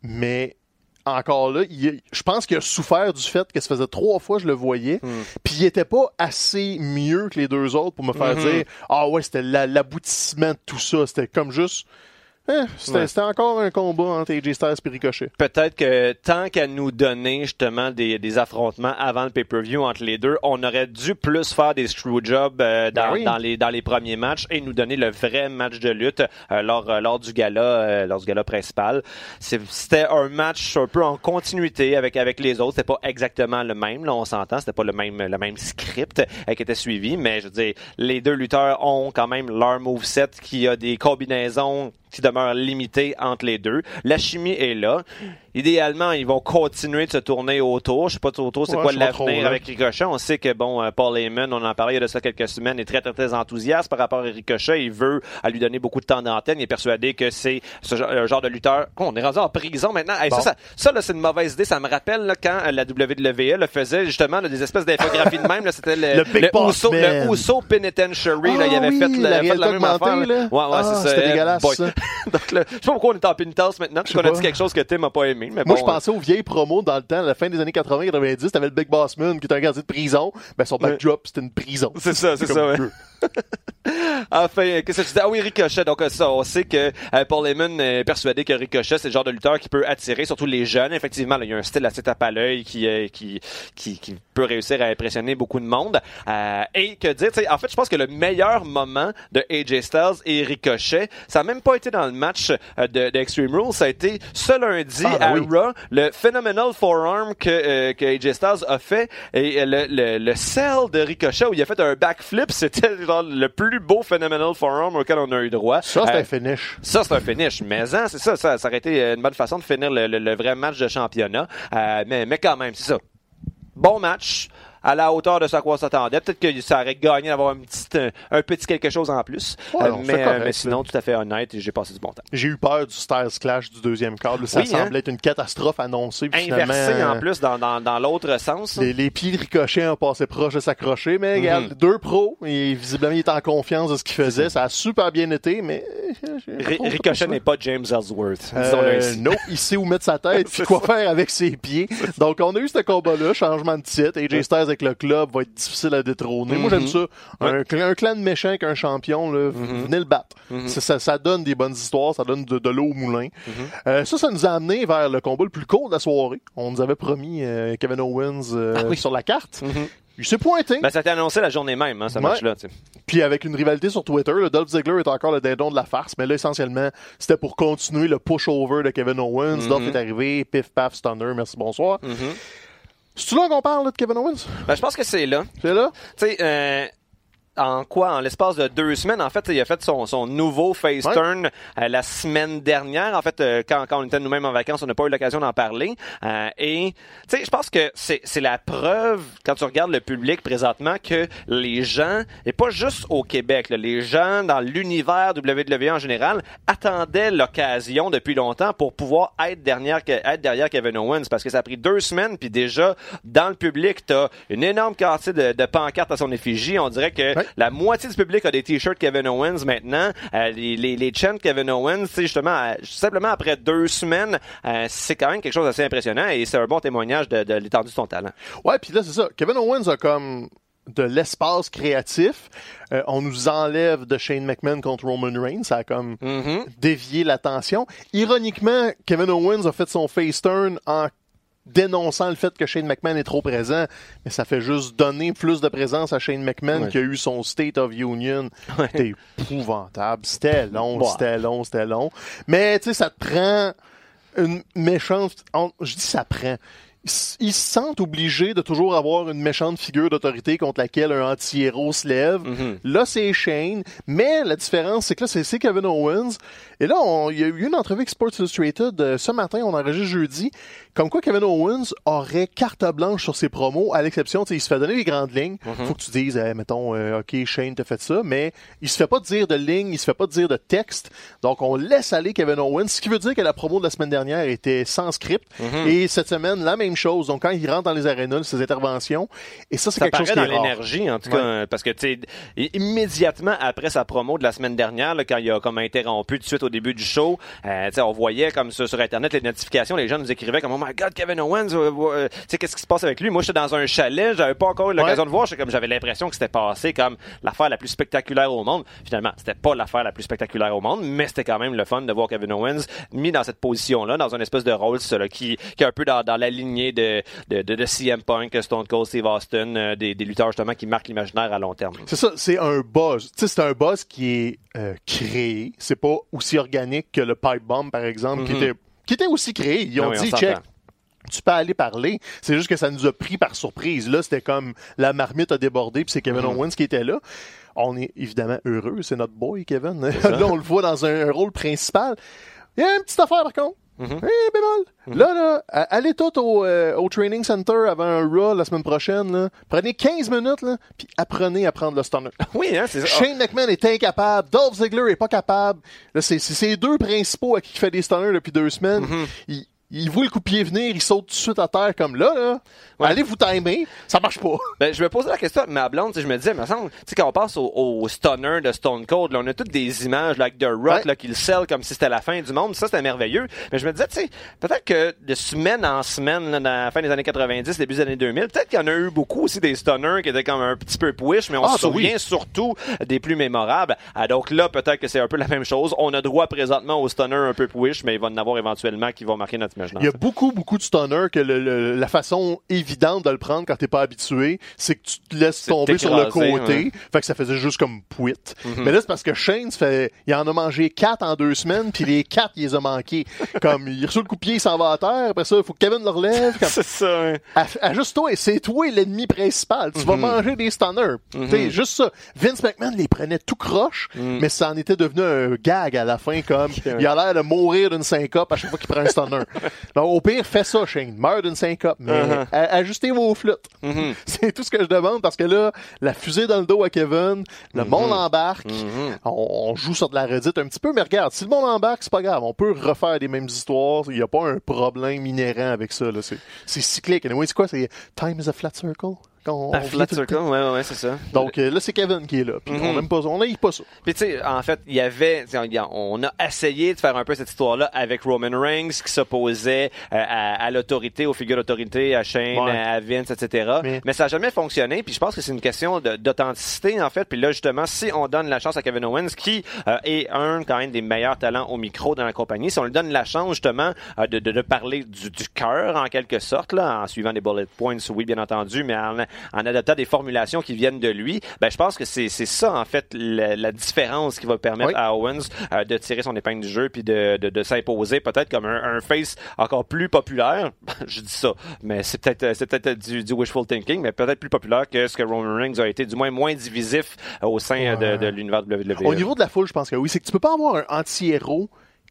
mais encore là, il- je pense qu'il a souffert du fait que ça faisait trois fois que je le voyais, Mm. puis il était pas assez mieux que les deux autres pour me faire Mhm. dire ah ouais c'était la- l'aboutissement de tout ça, c'était comme juste hein, c'était Ouais. c'était encore un combat entre AJ Styles et Ricochet. Peut-être que tant qu'à nous donner justement des, des affrontements avant le pay-per-view entre les deux, on aurait dû plus faire des screwjobs euh, dans, Ben oui. dans les dans les premiers matchs et nous donner le vrai match de lutte euh, lors euh, lors du gala euh, lors du gala principal. C'est- C'était un match un peu en continuité avec avec les autres. C'était pas exactement le même, là on s'entend. C'était pas le même le même script qui était suivi, mais je veux dire les deux lutteurs ont quand même leur moveset qui a des combinaisons qui demeurent limitées entre les deux. La chimie est là. Idéalement, ils vont continuer de se tourner autour. Je sais pas trop trop c'est Ouais, quoi l'avenir là. avec Ricochet. On sait que bon, euh, Paul Heyman, on en parlait il de ça quelques semaines, est très très très enthousiaste par rapport à Ricochet. Il veut à lui donner beaucoup de temps d'antenne. Il est persuadé que c'est ce genre, de lutteur. Oh, on est rendu en prison maintenant. Hey, Bon. Ça, ça, c'est une mauvaise idée. Ça me rappelle là, quand euh, la WWE le faisait justement là, des espèces d'infographies de même. C'était le, Le le Uso Penitentiary. là, il Ah avait oui, fait, la fait la même affaire. là. Ouais, ouais, Ah, c'est ça. c'était Eh, dégueulasse, je sais pas pourquoi on est en pénitence maintenant. Je dit quelque chose que Tim a pas aimé. Mais Moi, bon, je pensais aux vieilles promos dans le temps, à la fin des années 80-90, t'avais le Big Boss Man qui était un gardien de prison. Ben, son backdrop, c'était une prison. C'est ça, c'est ça, ouais. Enfin, qu'est-ce que tu dis? Ah oui, Ricochet. Donc, euh, ça, on sait que euh, Paul Heyman est persuadé que Ricochet, c'est le genre de lutteur qui peut attirer, surtout les jeunes. Effectivement, là, il y a un style assez tape à l'œil qui, euh, qui, qui, qui peut réussir à impressionner beaucoup de monde. Euh, et que dire, en fait, je pense que le meilleur moment de AJ Styles et Ricochet, ça a même pas été dans le match euh, de, de Extreme Rules, ça a été ce lundi Ah, ben à oui. Raw, le Phenomenal Forearm que, euh, que AJ Styles a fait et euh, le, le, le sell de Ricochet où il a fait un backflip, c'était genre le plus beau Phenomenal Forearm auquel on a eu droit. Ça, c'est Euh, un finish. ça, c'est un finish. Mais hein, c'est ça, ça, ça aurait été une bonne façon de finir le, le- le vrai match de championnat. Euh, mais, mais quand même, c'est ça. Bon match. À la hauteur de ce à quoi on s'attendait. Peut-être que ça aurait gagné d'avoir un petit, un, un petit quelque chose en plus. Ouais, Euh, non, mais, correct, mais sinon, tout à fait honnête, et j'ai passé du bon temps. J'ai eu peur du Styles Clash du deuxième quart. Ça Oui, hein? semblait être une catastrophe annoncée. Inversé en plus dans, dans, dans l'autre sens. Les, les pieds de Ricochet ont passé proche de s'accrocher, mais regarde, deux pros, et visiblement il était en confiance de ce qu'il faisait. Ça a super bien été, mais... euh, Ricochet n'est pas James Ellsworth. Disons-le Euh, ainsi. non, il sait où mettre sa tête puis quoi faire avec ses pieds. Donc, on a eu ce combat-là, changement de titre. AJ Styles avec le club va être difficile à détrôner. Moi, j'aime ça. Un, cl- un clan de méchants avec un champion, là, venez le battre. ça, ça, ça donne des bonnes histoires, ça donne de, de l'eau au moulin. Euh, ça, ça nous a amené vers le combat le plus court de la soirée. On nous avait promis euh, Kevin Owens euh, Ah oui. sur la carte. Il s'est pointé. Ben, ça a été annoncé la journée même, hein, ce Ouais. match-là. Puis avec une rivalité sur Twitter, le Dolph Ziggler est encore le dindon de la farce, mais là essentiellement, c'était pour continuer le push-over de Kevin Owens. Dolph est arrivé, pif paf stunner, merci bonsoir. C'est-tu là qu'on parle là, de Kevin Owens? Ben, je pense que c'est là. C'est là? Tu sais, euh, en quoi? En l'espace de deux semaines, en fait, il a fait son, son nouveau face Ouais. turn euh, la semaine dernière. En fait, euh, quand, quand on était nous-mêmes en vacances, on n'a pas eu l'occasion d'en parler. Euh, et, tu sais, je pense que c'est c'est la preuve, quand tu regardes le public présentement, que les gens, et pas juste au Québec, là, les gens dans l'univers WWE en général, attendaient l'occasion depuis longtemps pour pouvoir être derrière, être derrière Kevin Owens. Parce que ça a pris deux semaines, puis déjà, dans le public, t'as une énorme quantité de, de pancartes à son effigie. On dirait que Ouais. La moitié du public a des t-shirts Kevin Owens maintenant. Euh, les, les, les chants Kevin Owens, sais, justement, euh, simplement après deux semaines, euh, c'est quand même quelque chose d'assez impressionnant et c'est un bon témoignage de, de l'étendue de son talent. Ouais, puis là, c'est ça. Kevin Owens a comme de l'espace créatif. Euh, on nous enlève de Shane McMahon contre Roman Reigns. Ça a comme Mhm. dévié l'attention. Ironiquement, Kevin Owens a fait son face turn en dénonçant le fait que Shane McMahon est trop présent, mais ça fait juste donner plus de présence à Shane McMahon Ouais. qui a eu son State of Union. Ouais. C'était épouvantable. C'était long, Ouais. c'était long, c'était long. Mais tu sais, ça te prend une méchante... je dis ça prend. Ils se sentent obligés de toujours avoir une méchante figure d'autorité contre laquelle un anti-héros se lève. Mhm. Là, c'est Shane. Mais la différence, c'est que là, c'est Kevin Owens. Et là, il y a eu une entrevue avec Sports Illustrated euh, ce matin, on enregistre jeudi, comme quoi Kevin Owens aurait carte blanche sur ses promos, à l'exception, tu sais, il se fait donner les grandes lignes. Faut que tu dises, eh, mettons, euh, OK, Shane t'a fait ça, mais il se fait pas dire de ligne, il se fait pas dire de texte. Donc, on laisse aller Kevin Owens, ce qui veut dire que la promo de la semaine dernière était sans script. Et cette semaine, la même chose. Donc, quand il rentre dans les arénas, ses interventions, et ça, c'est quelque chose qui dans l'énergie, en tout Ouais. cas, parce que, tu sais, immédiatement après sa promo de la semaine dernière, là, quand il a comme interrompu tout de suite au début du show, euh, tu sais, on voyait comme ça sur Internet les notifications, les gens nous écrivaient comme « Oh my God, Kevin Owens, euh, euh, tu sais, qu'est-ce qui se passe avec lui? » Moi, j'étais dans un chalet, j'avais pas encore eu l'occasion Ouais. de voir, comme j'avais l'impression que c'était passé comme l'affaire la plus spectaculaire au monde. Finalement, c'était pas l'affaire la plus spectaculaire au monde, mais c'était quand même le fun de voir Kevin Owens mis dans cette position-là, dans une espèce de rôle, ça, là, qui, qui est un peu dans, dans la lignée de, de, de, de CM Punk, Stone Cold, Steve Austin, euh, des, des lutteurs justement qui marquent l'imaginaire à long terme. C'est ça, c'est un buzz. C'est un buzz qui est euh, créé. C'est pas aussi organique que le pipe bomb, par exemple, qui Mhm. était qui était aussi créé. Ils ont Ah oui, on dit, s'entend. check, tu peux aller parler. C'est juste que ça nous a pris par surprise. Là, c'était comme la marmite a débordé, puis c'est Kevin Mhm. Owens qui était là. On est évidemment heureux, c'est notre boy, Kevin. là, on le voit dans un, un rôle principal. Il y a une petite affaire, par contre. Mhm. Eh, bémol. Là, là, a- allez tout au, euh, au training center avant un Raw la semaine prochaine. Là. Prenez 15 minutes, là, puis apprenez à prendre le stunner. Oui, hein, c'est ça. Shane McMahon est incapable. Dolph Ziggler est pas capable. Là, c'est c'est ces deux principaux à qui il fait des stunners depuis deux semaines. Mm-hmm. il, il voit le coupier venir, il saute tout de suite à terre comme là, là. Ouais. Allez vous timer. Ça marche pas. Ben, je me posais la question avec ma blonde, tu sais, je me disais, me semble, tu sais, quand on passe au, au stunner de Stone Cold, là, on a toutes des images, avec The Rock, Ouais. là, qui le scelle comme si c'était la fin du monde. Ça, c'était merveilleux. Mais je me disais, tu sais, peut-être que de semaine en semaine, là, dans la fin des années 90, début des années 2000, peut-être qu'il y en a eu beaucoup aussi des stunners qui étaient comme un petit peu push, mais on Ah, se oui. souvient surtout des plus mémorables. Ah, donc là, peut-être que c'est un peu la même chose. On a droit présentement au stunner un peu push, mais il va en avoir éventuellement qui vont marquer notre Il y a beaucoup, beaucoup de stunners que le- le- la façon évidente de le prendre quand t'es pas habitué, c'est que tu te laisses tomber sur le côté. ouais. Fait que ça faisait juste comme pouit. Mais là, c'est parce que Shane, fait, il en a mangé quatre en deux semaines, puis les quatre, il les a manqués. Comme, il reçoit le coup de pied, il s'en va à terre, après ça, il faut que Kevin le relève. Comme, c'est ça, hein. Aff- Ajuste-toi, c'est toi l'ennemi principal. Tu vas manger des stunners. T'sais, juste ça. Vince McMahon les prenait tout croche, Mhm. mais ça en était devenu un gag à la fin, comme il a l'air de mourir d'une syncope à chaque fois qu'il prend un stunner. Donc, au pire, fais ça, Shane. Meurs d'une syncope, mais Uh-huh. ajustez vos flûtes. Mhm. C'est tout ce que je demande parce que là, la fusée dans le dos à Kevin, le monde embarque, Mhm. on, on joue sur de la redite un petit peu, mais regarde, si le monde embarque, c'est pas grave. On peut refaire des mêmes histoires. Il n'y a pas un problème inhérent avec ça. C'est c'est cyclique. Anyway, c'est quoi? C'est Time is a flat circle? Quand on- le ouais, ouais, c'est ça. Donc euh, là, c'est Kevin qui est là. Puis Mhm. on n'aime pas ça. On n'aime pas ça. Puis tu sais, en fait, il y avait, on a essayé de faire un peu cette histoire-là avec Roman Reigns qui s'opposait euh, à, à l'autorité, aux figures d'autorité, à Shane, Ouais. à Vince, etc. Mais- Mais, ça n'a jamais fonctionné. Puis je pense que c'est une question d'authenticité en fait. Puis là justement, si on donne la chance à Kevin Owens, qui euh, est un quand même des meilleurs talents au micro dans la compagnie, si on lui donne la chance justement euh, de, de, de parler du, du cœur en quelque sorte, là, en suivant des bullet points, oui bien entendu, mais en, en adoptant des formulations qui viennent de lui, ben je pense que c'est ça en fait la, la différence qui va permettre Oui. à Owens euh, de tirer son épingle du jeu puis de, de, de s'imposer peut-être comme un, un face encore plus populaire. Je dis ça, mais c'est peut-être c'est peut-être du, du wishful thinking, mais peut-être plus populaire que ce que Roman Reigns a été, du moins moins divisif euh, au sein euh, de, de l'univers de WWE. Au niveau de la foule, je pense que oui. C'est que tu peux pas avoir un anti-héros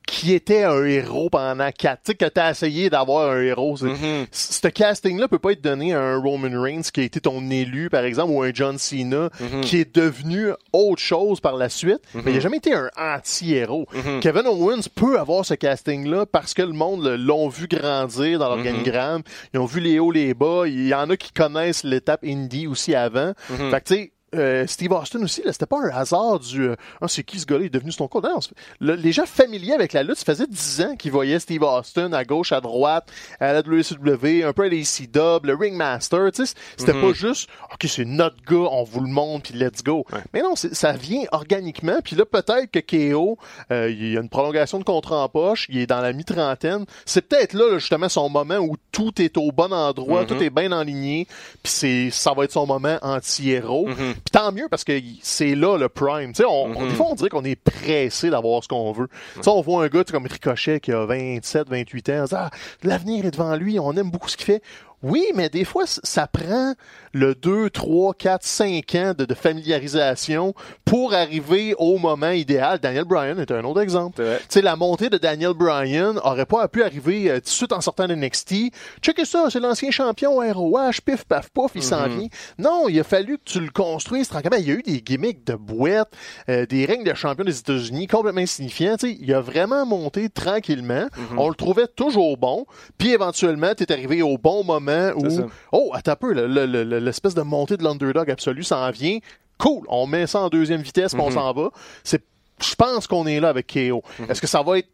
qui était un héros pendant quatre. Tu sais, que t'as essayé d'avoir un héros. Mhm. C- Ce casting-là peut pas être donné à un Roman Reigns qui a été ton élu, par exemple, ou un John Cena Mhm. qui est devenu autre chose par la suite. Mais il a jamais été un anti-héros. Mhm. Kevin Owens peut avoir ce casting-là parce que le monde l'ont vu grandir Mhm. dans l'organigramme. Ils ont vu les hauts, les bas. Il y en a qui connaissent l'étape indie aussi avant. Mhm. Fait que tu sais, euh, Steve Austin aussi, c'était pas un hasard du euh, ah, c'est qui ce gars-là, il est devenu Stone Cold. Non, c'est- le- les gens familiers avec la lutte, ça faisait 10 ans qu'ils voyaient Steve Austin à gauche, à droite, à la WCW, un peu à l'ACW, le Ringmaster, c'était Mhm. pas juste OK, c'est notre gars, on vous le montre puis let's go. Ouais. Mais non, ça vient organiquement, puis là peut-être que KO, euh, il y a une prolongation de contrat en poche, il est dans la mi-trentaine, c'est peut-être là, là, justement son moment où tout est au bon endroit, Mhm. tout est bien enligné, puis c'est ça va être son moment anti-héros. Mhm. Puis tant mieux parce que c'est là le prime. Tu sais, on, Mhm. des fois, on dirait qu'on est pressé d'avoir ce qu'on veut. Tu sais, on voit un gars comme Ricochet qui a 27, 28 ans. On se dit, ah, l'avenir est devant lui. On aime beaucoup ce qu'il fait. Oui, mais des fois, ça prend le 2, 3, 4, 5 ans de, de familiarisation pour arriver au moment idéal. Daniel Bryan est un autre exemple. Sais, la montée de Daniel Bryan aurait pas pu arriver euh, tout de suite en sortant de NXT. Checkez ça, c'est l'ancien champion ROH, pif, paf, pouf, il s'en Mhm. vient. Non, il a fallu que tu le construises tranquillement. Il y a eu des gimmicks de boîte, euh, des règnes de champion des États-Unis complètement insignifiants. Tu sais, il a vraiment monté tranquillement. Mhm. On le trouvait toujours bon. Puis éventuellement, tu es arrivé au bon moment où, oh, attends un peu, l'espèce de montée de l'underdog absolu s'en vient. Cool, on met ça en deuxième vitesse, puis on Mhm. s'en va. C'est, je pense qu'on est là avec KO. Est-ce que ça va être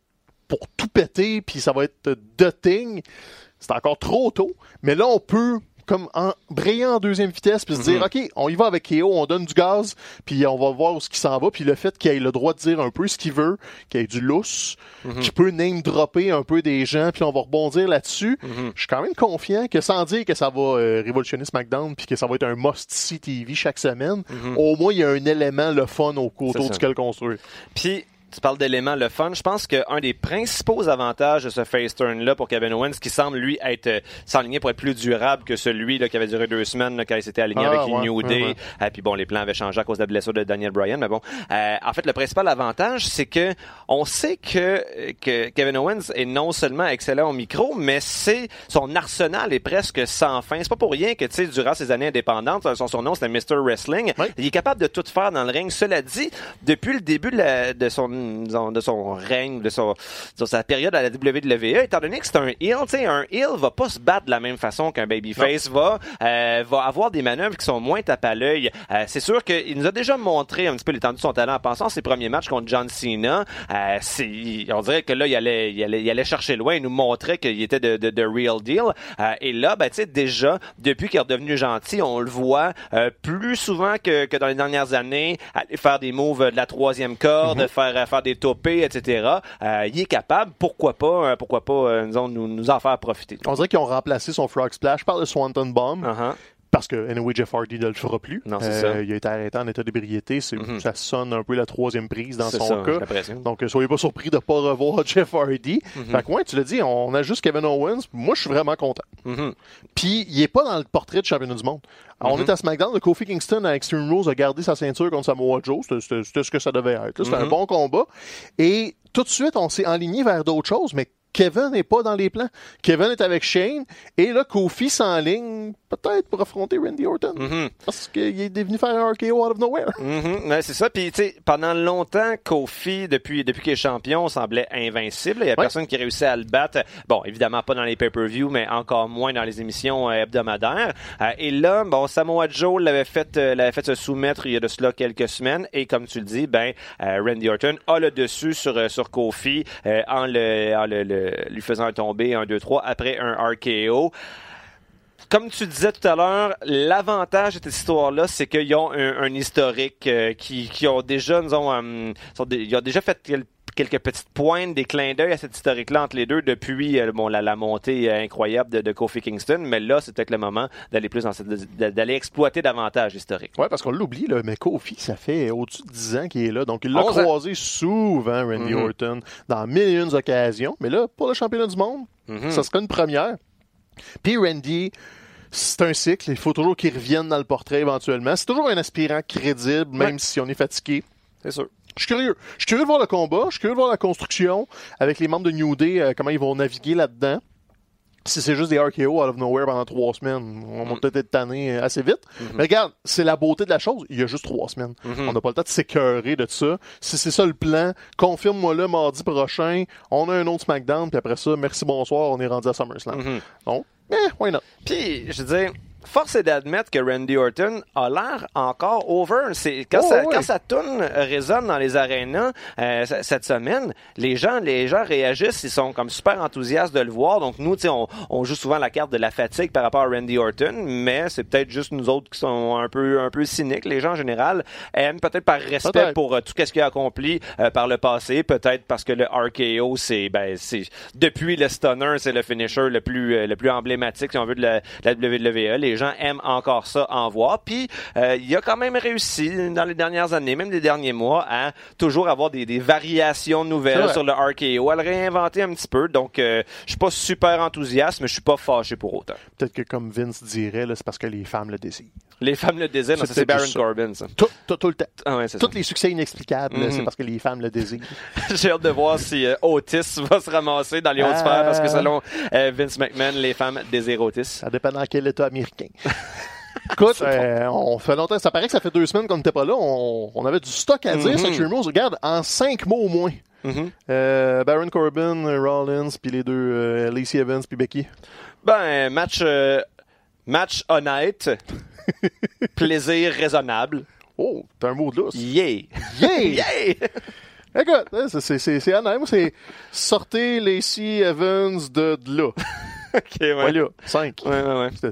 pour tout péter, puis ça va être de thing? C'est encore trop tôt. Mais là, on peut comme en, brayer en deuxième vitesse puis se dire OK, on y va avec KO, on donne du gaz, puis on va voir où ce qui s'en va, puis le fait qu'il ait le droit de dire un peu ce qu'il veut, qu'il ait du lousse, qu'il peut name dropper un peu des gens, puis on va rebondir là-dessus. Mhm. Je suis quand même confiant que sans dire que ça va euh, révolutionner SmackDown puis que ça va être un must-see TV chaque semaine, au moins il y a un élément le fun au ça. duquel construire. Puis, tu parles d'éléments le fun. Je pense qu'un des principaux avantages de ce face turn-là pour Kevin Owens, qui semble, lui, être euh, s'enligner pour être plus durable que celui là, qui avait duré deux semaines là, quand il s'était aligné Ah, avec ouais, New Day. ouais. Euh, puis bon, les plans avaient changé à cause de la blessure de Daniel Bryan. Mais bon, euh, en fait, le principal avantage, c'est que on sait que, que Kevin Owens est non seulement excellent au micro, mais c'est son arsenal est presque sans fin. C'est pas pour rien que, tu sais, durant ses années indépendantes, son surnom, c'était Mr. Wrestling. Il est capable de tout faire dans le ring. Cela dit, depuis le début de, la- de son de son règne, de, son, de sa période à la WWE, étant donné que c'est un heel, tu sais, un heel va pas se battre de la même façon qu'un babyface va, euh, va avoir des manœuvres qui sont moins tape à l'œil. Euh, c'est sûr qu'il nous a déjà montré un petit peu l'étendue de son talent en pensant ses premiers matchs contre John Cena. Euh, on dirait que là, il allait, il allait, il allait chercher loin. Il nous montrait qu'il était de, de, de real deal. Euh, et là, ben, tu sais, déjà, depuis qu'il est redevenu gentil, on le voit euh, plus souvent que, que dans les dernières années, aller faire des moves de la troisième corde, euh, faire des topés, etc. Euh, il est capable, pourquoi pas, euh, pourquoi pas, euh, nous, nous en faire profiter. On dirait qu'ils ont remplacé son Frog Splash par le Swanton Bomb. Uh-huh. Parce que, anyway, Jeff Hardy ne le fera plus. Non, Euh, ça. Il a été arrêté en état d'ébriété. Mhm. Ça sonne un peu la troisième prise dans son ça, cas. Donc, euh, soyez pas surpris de ne pas revoir Jeff Hardy. Mhm. Fait que, ouais, tu l'as dit, on a juste Kevin Owens. Moi, je suis vraiment content. Mhm. Puis, il est pas dans le portrait de championnat du monde. Alors, On est à SmackDown. Le Kofi Kingston à Extreme Rules a gardé sa ceinture contre Samoa Joe. C'était- ce que ça devait être. C'était un bon combat. Et tout de suite, on s'est enligné vers d'autres choses, mais Kevin n'est pas dans les plans. Kevin est avec Shane. Et là, Kofi s'enligne peut-être pour affronter Randy Orton. Mhm. Parce qu'il est venu faire un RKO out of nowhere. Mhm, ouais, c'est ça. Puis, tu sais, pendant longtemps, Kofi, depuis, depuis qu'il est champion, semblait invincible. Il y a Ouais. personne qui réussit à le battre. Bon, évidemment pas dans les pay-per-view, mais encore moins dans les émissions euh, hebdomadaires. Euh, et là, bon, Samoa Joe l'avait fait, euh, l'avait fait se soumettre il y a de cela quelques semaines. Et comme tu le dis, ben, Randy Orton a le dessus sur, sur Kofi euh, en, le, en le, le- lui faisant tomber un 2-3 après un RKO comme tu disais tout à l'heure, l'avantage de cette histoire-là, c'est qu'ils ont un, un historique euh, qui, qui ont déjà, nous ont, euh, sont des- ils ont déjà fait quel- quelques petites pointes, des clins d'œil à cette historique-là entre les deux depuis euh, bon, la, la montée euh, incroyable de, de Kofi Kingston. Mais là, c'est peut-être le moment d'aller plus dans cette, d'aller exploiter davantage l'historique. Ouais, parce qu'on l'oublie, là, mais Kofi, ça fait au-dessus de 10 ans qu'il est là. Donc, il l'a 11 ans. croisé souvent, Randy Mhm. Orton, dans mille et une occasions. Mais là, pour le championnat du monde, Mhm. ça serait une première. Puis Randy, c'est un cycle. Il faut toujours qu'il revienne dans le portrait éventuellement. C'est toujours un aspirant crédible, même Ouais. si on est fatigué. C'est sûr. Je suis curieux. Je suis curieux de voir le combat. Je suis curieux de voir la construction avec les membres de New Day, euh, comment ils vont naviguer là-dedans. Si c'est juste des RKO out of nowhere pendant trois semaines, on va Mm. peut-être être tanné assez vite. Mm-hmm. Mais regarde, c'est la beauté de la chose. Il y a juste trois semaines. Mhm. On n'a pas le temps de s'écœurer de ça. Si c'est ça le plan, confirme-moi le mardi prochain. On a un autre SmackDown, puis après ça, merci, bonsoir, on est rendu à SummerSlam. Mhm. Donc, eh, why not? Puis, je veux dire, force est d'admettre que Randy Orton a l'air encore over. C'est quand, Oh, ça, ouais. quand sa tune résonne dans les arénas euh, cette semaine, les gens, les gens réagissent, ils sont comme super enthousiastes de le voir. Donc nous, on, on joue souvent la carte de la fatigue par rapport à Randy Orton, mais c'est peut-être juste nous autres qui sont un peu, un peu cyniques. Les gens en général aiment peut-être par respect pour euh, tout ce qu'il a accompli euh, par le passé, peut-être parce que le RKO, c'est ben c'est depuis le stunner, c'est le finisher le plus euh, le plus emblématique si on veut de la, de la WWE. Les gens aiment encore ça en voir. Puis euh, il a quand même réussi dans les dernières années, même les derniers mois, à toujours avoir des, des variations nouvelles sur le RKO, à le réinventer un petit peu. Donc euh, je suis pas super enthousiaste, mais je suis pas fâché pour autant. Peut-être que comme Vince dirait, c'est parce que les femmes le désirent. Les femmes le désirent, C'est Baron ça. Corbin. Ça. Tout, tout, tout le temps. Ah ouais, Tous les succès inexplicables, Mhm. c'est parce que les femmes le désirent. J'ai hâte de voir si euh, Otis va se ramasser dans les hautes sphères parce que selon euh, Vince McMahon, les femmes désirent Otis. Ça dépend dans quel état américain. Écoute, euh, on fait longtemps. Ça paraît que ça fait deux semaines qu'on n'était pas là. On, on avait du stock à dire sur Extreme Rules. Regarde, en cinq mots au moins. Mhm. Euh, Baron Corbin, euh, Rollins, puis les deux, euh, Lacey Evans, puis Becky. Ben, match, match honnête, plaisir raisonnable. Oh, t'as un mot de lousse. Yeah! Yeah! Yeah! Écoute, hein, c'est- honnête. Moi, c'est sortez Lacey Evans de, de là. Ok, ouais. Voilà, cinq. Ouais, ouais, ouais. C'était là.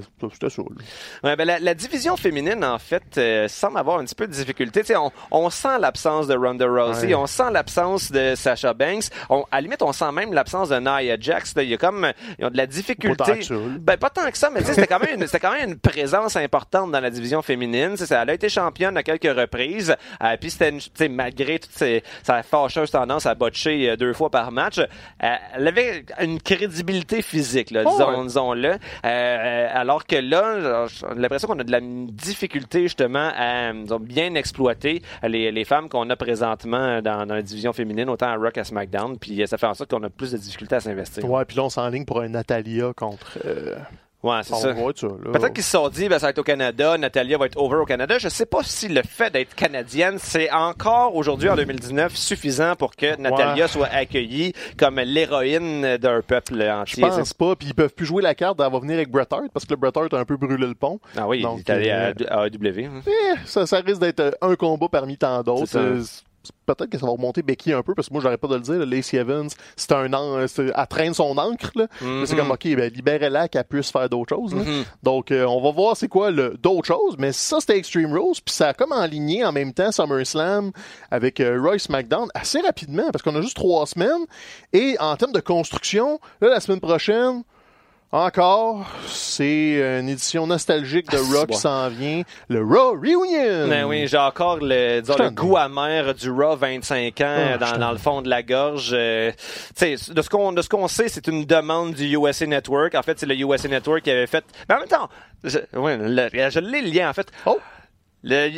Ouais, ben, la, la division féminine, en fait, euh, semble avoir un petit peu de difficulté. On, on sent l'absence de Ronda Rousey, Ouais. on sent l'absence de Sasha Banks. On, à la limite, on sent même l'absence de Nia Jax. là. Il y a comme, ils ont de la difficulté. Pas tant que ça. Ben, pas tant que ça, mais c'était quand même une, c'était quand même une présence importante dans la division féminine. Tu sais, Elle a été championne à quelques reprises. Euh, puis c'était, malgré toute ses- sa fâcheuse tendance à botcher euh, deux fois par match, euh, elle avait une crédibilité physique, là, Oh, ouais. disons-le. Euh, alors que là, j'ai l'impression qu'on a de la difficulté justement à disons, bien exploiter les, les femmes qu'on a présentement dans, dans la division féminine, autant à Rock à SmackDown. Puis euh, ça fait en sorte qu'on a plus de difficultés à s'investir. Ouais, puis là, on s'enligne pour un Natalia contre. Euh, Ouais, c'est ça. Peut-être qu'ils se sont dit, ben, ça va être au Canada, Natalia va être over au Canada. Je sais pas si le fait d'être canadienne, c'est encore aujourd'hui, en 2019, suffisant pour que Natalia soit accueillie comme l'héroïne d'un peuple Je entier. pense pas, puis ils peuvent plus jouer la carte va venir avec Bret Hart parce que le Bret Hart a un peu brûlé le pont. Ah oui, Donc, il est allé à, euh, à AEW. hein. Eh, ça, ça risque d'être euh, un combat parmi tant d'autres. Euh, Peut-être que ça va remonter Becky un peu, parce que moi, j'arrête pas de le dire. là, Lacey Evans, c'est un an, c'est- elle traîne son encre. Là. Mhm. C'est comme, OK, ben, libérez-la qu'elle puisse faire d'autres choses. là. Mhm. Donc, euh, on va voir c'est quoi le d'autres choses. Mais ça, c'était Extreme Rules. Puis ça a comme enligné en même temps SummerSlam avec euh, Royce McDown assez rapidement, parce qu'on a juste trois semaines. Et en termes de construction, là, la semaine prochaine, encore, c'est une édition nostalgique de Ah, Raw qui s'en vient. Le Raw Reunion! Ben oui, j'ai encore le, disons, le goût amer du Raw 25 ans Ah, dans, le fond de la gorge. Euh, de ce qu'on de ce qu'on sait, c'est une demande du USA Network. En fait, c'est le USA Network qui avait fait. Mais en même temps, je, ouais, le- je l'ai le lien en fait. Oh!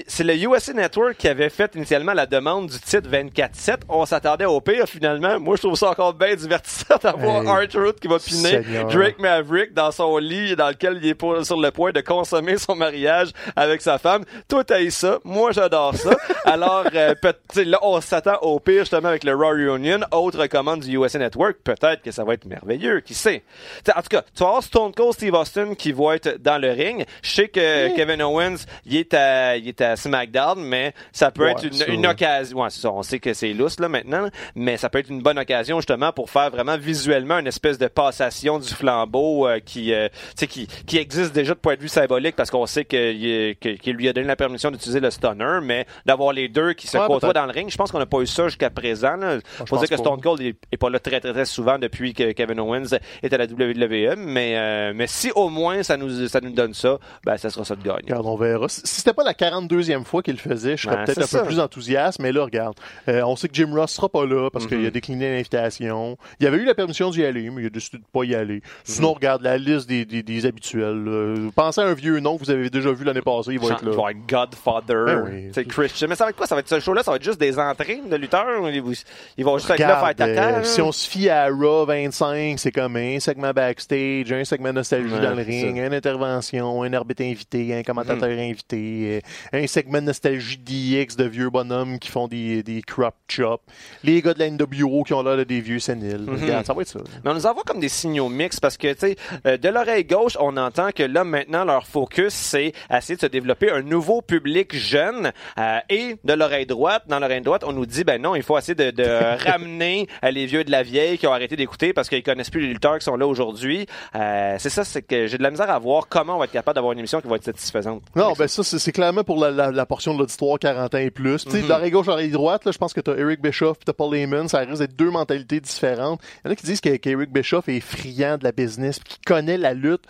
C'est le USA Network qui avait fait initialement la demande du titre 24-7. On s'attendait au pire finalement. Moi, je trouve ça encore bien divertissant d'avoir Hey, Arthur qui va piner Seigneur. Drake Maverick dans son lit dans lequel il est pour- sur le point de consommer son mariage avec sa femme. Toi, t'as ça. Moi, j'adore ça. Alors, euh, là, on s'attend au pire justement avec le Raw Reunion. Autre commande du USA Network. Peut-être que ça va être merveilleux. Qui sait? T'sais, en tout cas, tu vas avoir Stone Cold Steve Austin qui va être dans le ring. Je sais que Kevin Owens, il est à, il est à SmackDown, mais ça peut Ouais, être une, occasion. Ouais, c'est ça. On sait que c'est lousse, là, maintenant. Mais ça peut être une bonne occasion, justement, pour faire vraiment visuellement une espèce de passation du flambeau, euh, qui, euh, qui, qui existe déjà de point de vue symbolique parce qu'on sait que, il- que- qu'il lui a donné la permission d'utiliser le stunner, mais d'avoir les deux qui se Ouais, côtoient dans le ring, je pense qu'on n'a pas eu ça jusqu'à présent, là. je Faut dire que. Stone Cold est, est pas là très, très, très souvent depuis que Kevin Owens est à la WWE, mais, euh, mais si au moins ça nous, ça nous donne ça, ben, ça sera ça de gagne. On verra. Si si c'était pas la 42e fois qu'il le faisait, je serais Ben, peut-être un peu plus enthousiaste, mais là, regarde. euh, on sait que Jim Ross sera pas là parce qu'il a décliné l'invitation. Il avait eu la permission d'y aller, mais il a décidé de pas y aller. Sinon, regarde la liste des, des, des habituels. Pensez à un vieux nom que vous avez déjà vu l'année passée, il va être Il va là. y avoir Godfather, Ben oui. c'est Christian. Mais ça va être quoi? Ça va être ce show-là? Ça va être juste des entrées de lutteurs? Ils vont juste être là Regarde, faire ta euh, terre? si on se fie à Raw 25, c'est comme un segment backstage, un segment nostalgie Ouais, dans le ring, une intervention, un arbitre invité, un commentateur Mhm. invité, euh, un segment nostalgie DX de vieux bonhommes qui font des, des crop chops, les gars de la NWO qui ont l'air de des vieux séniles. Mhm. Regarde, ça va être ça. Mais on nous envoie comme des signaux mixtes parce que, tu sais, euh, de l'oreille gauche, on entend que là, maintenant, leur focus, c'est essayer de se développer un nouveau public jeune. euh, et de l'oreille droite, dans l'oreille droite, on nous dit, ben non, il faut essayer de, de ramener euh, les vieux de la vieille qui ont arrêté d'écouter parce qu'ils connaissent plus les lutteurs qui sont là aujourd'hui. Euh, c'est ça, c'est que j'ai de la misère à voir comment on va être capable d'avoir une émission qui va être satisfaisante. Non, ben ça, c'est c'est pour la, la, la portion de l'auditoire 40 ans et plus. Tu sais, de l'oreille gauche, l'oreille droite, là, je pense que t'as Eric Bischoff, t'as Paul Heyman, ça risque d'être deux mentalités différentes. Il y en a qui disent que- qu'Eric Bischoff est friand de la business, qu'il connaît la lutte.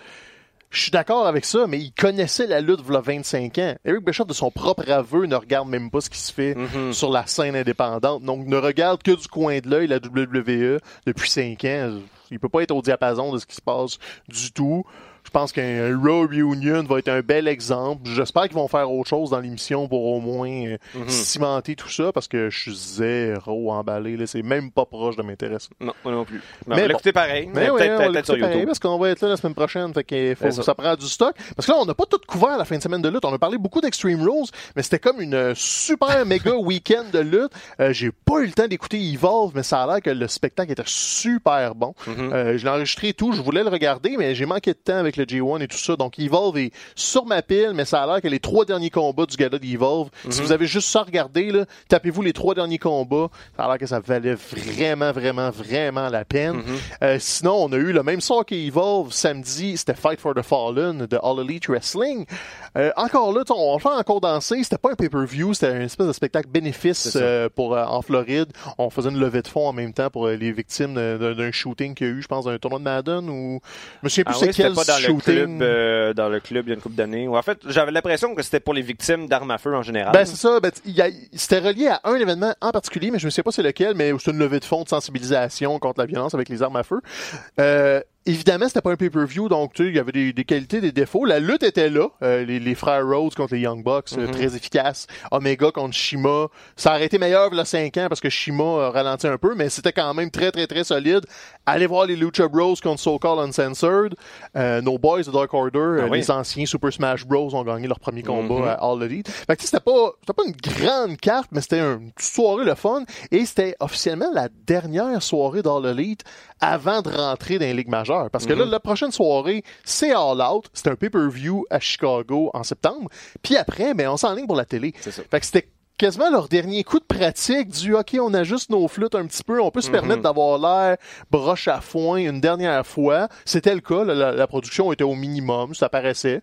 Je suis d'accord avec ça, mais il connaissait la lutte v'là 25 ans. Eric Bischoff, de son propre aveu, ne regarde même pas ce qui se fait Mhm. sur la scène indépendante. Donc, ne regarde que du coin de l'œil la WWE depuis 5 ans. Il peut pas être au diapason de ce qui se passe du tout. Je pense qu'un Raw Reunion va être un bel exemple. J'espère qu'ils vont faire autre chose dans l'émission pour au moins euh, Mhm. cimenter tout ça parce que je suis zéro emballé. C'est même pas proche de m'intéresser. Non, moi non plus. Mais va bon. l'écouter pareil. Mais Mais oui, peut-être sur YouTube. parce qu'on va être là la semaine prochaine. Fait que faut, ça. ça prend du stock. Parce que là, on n'a pas tout couvert la fin de semaine de lutte. On a parlé beaucoup d'Extreme Rules, mais c'était comme une euh, super méga week-end de lutte. Euh, J'ai pas eu le temps d'écouter Evolve, mais ça a l'air que le spectacle était super bon. Mhm. Euh, je l'ai enregistré et tout. Je voulais le regarder, mais j'ai manqué de temps avec le G1 et tout ça. Donc Evolve est sur ma pile, mais ça a l'air que les trois derniers combats du gala d'Evolve, si vous avez juste ça à regarder, là, tapez-vous les trois derniers combats. Ça a l'air que ça valait vraiment, vraiment, vraiment la peine. Mhm. Euh, sinon, on a eu le même sort qu'Evolve samedi, c'était Fight for the Fallen de All Elite Wrestling. Euh, encore là, on le fait encore danser. C'était pas un pay-per-view, c'était un espèce de spectacle bénéfice euh, pour en Floride. On faisait une levée de fonds en même temps pour les victimes d'un- shooting qu'il y a eu, je pense, d'un tournoi de Madden ou je me souviens plus Ah c'est oui, quel pas dans le shooting. club, euh, dans le club il y a une couple d'années. En fait, j'avais l'impression que c'était pour les victimes d'armes à feu en général. Ben, c'est ça. Ben, il y a- c'était relié à un événement en particulier, mais je ne sais pas c'est lequel, mais c'est une levée de fonds de sensibilisation contre la violence avec les armes à feu. Euh, évidemment, c'était pas un pay-per-view, donc tu sais, il y avait des, des qualités, des défauts. La lutte était là. Euh, les, les frères Rhodes contre les Young Bucks, euh, Mhm. très efficace. Omega contre Shima. Ça aurait été meilleur il y a 5 ans parce que Shima a ralenti un peu, mais c'était quand même très, très, très solide. Allez voir les Lucha Bros contre So Called Uncensored. Euh, nos boys de Dark Order, euh, Ah oui. les anciens Super Smash Bros ont gagné leur premier combat Mhm. à All Elite. Fait que tu sais, c'était pas, c'était pas une grande carte, mais c'était une soirée le fun. Et c'était officiellement la dernière soirée d'All Elite avant de rentrer dans les ligues majeures. Parce que là, Mhm. la prochaine soirée, c'est All Out. C'est un pay-per-view à Chicago en septembre. Puis après, ben, on s'enligne pour la télé. C'est ça. Fait que c'était quasiment leur dernier coup de pratique du OK, on ajuste nos flûtes un petit peu, on peut se Mhm. permettre d'avoir l'air broche à foin une dernière fois. C'était le cas, la, la production était au minimum, ça paraissait.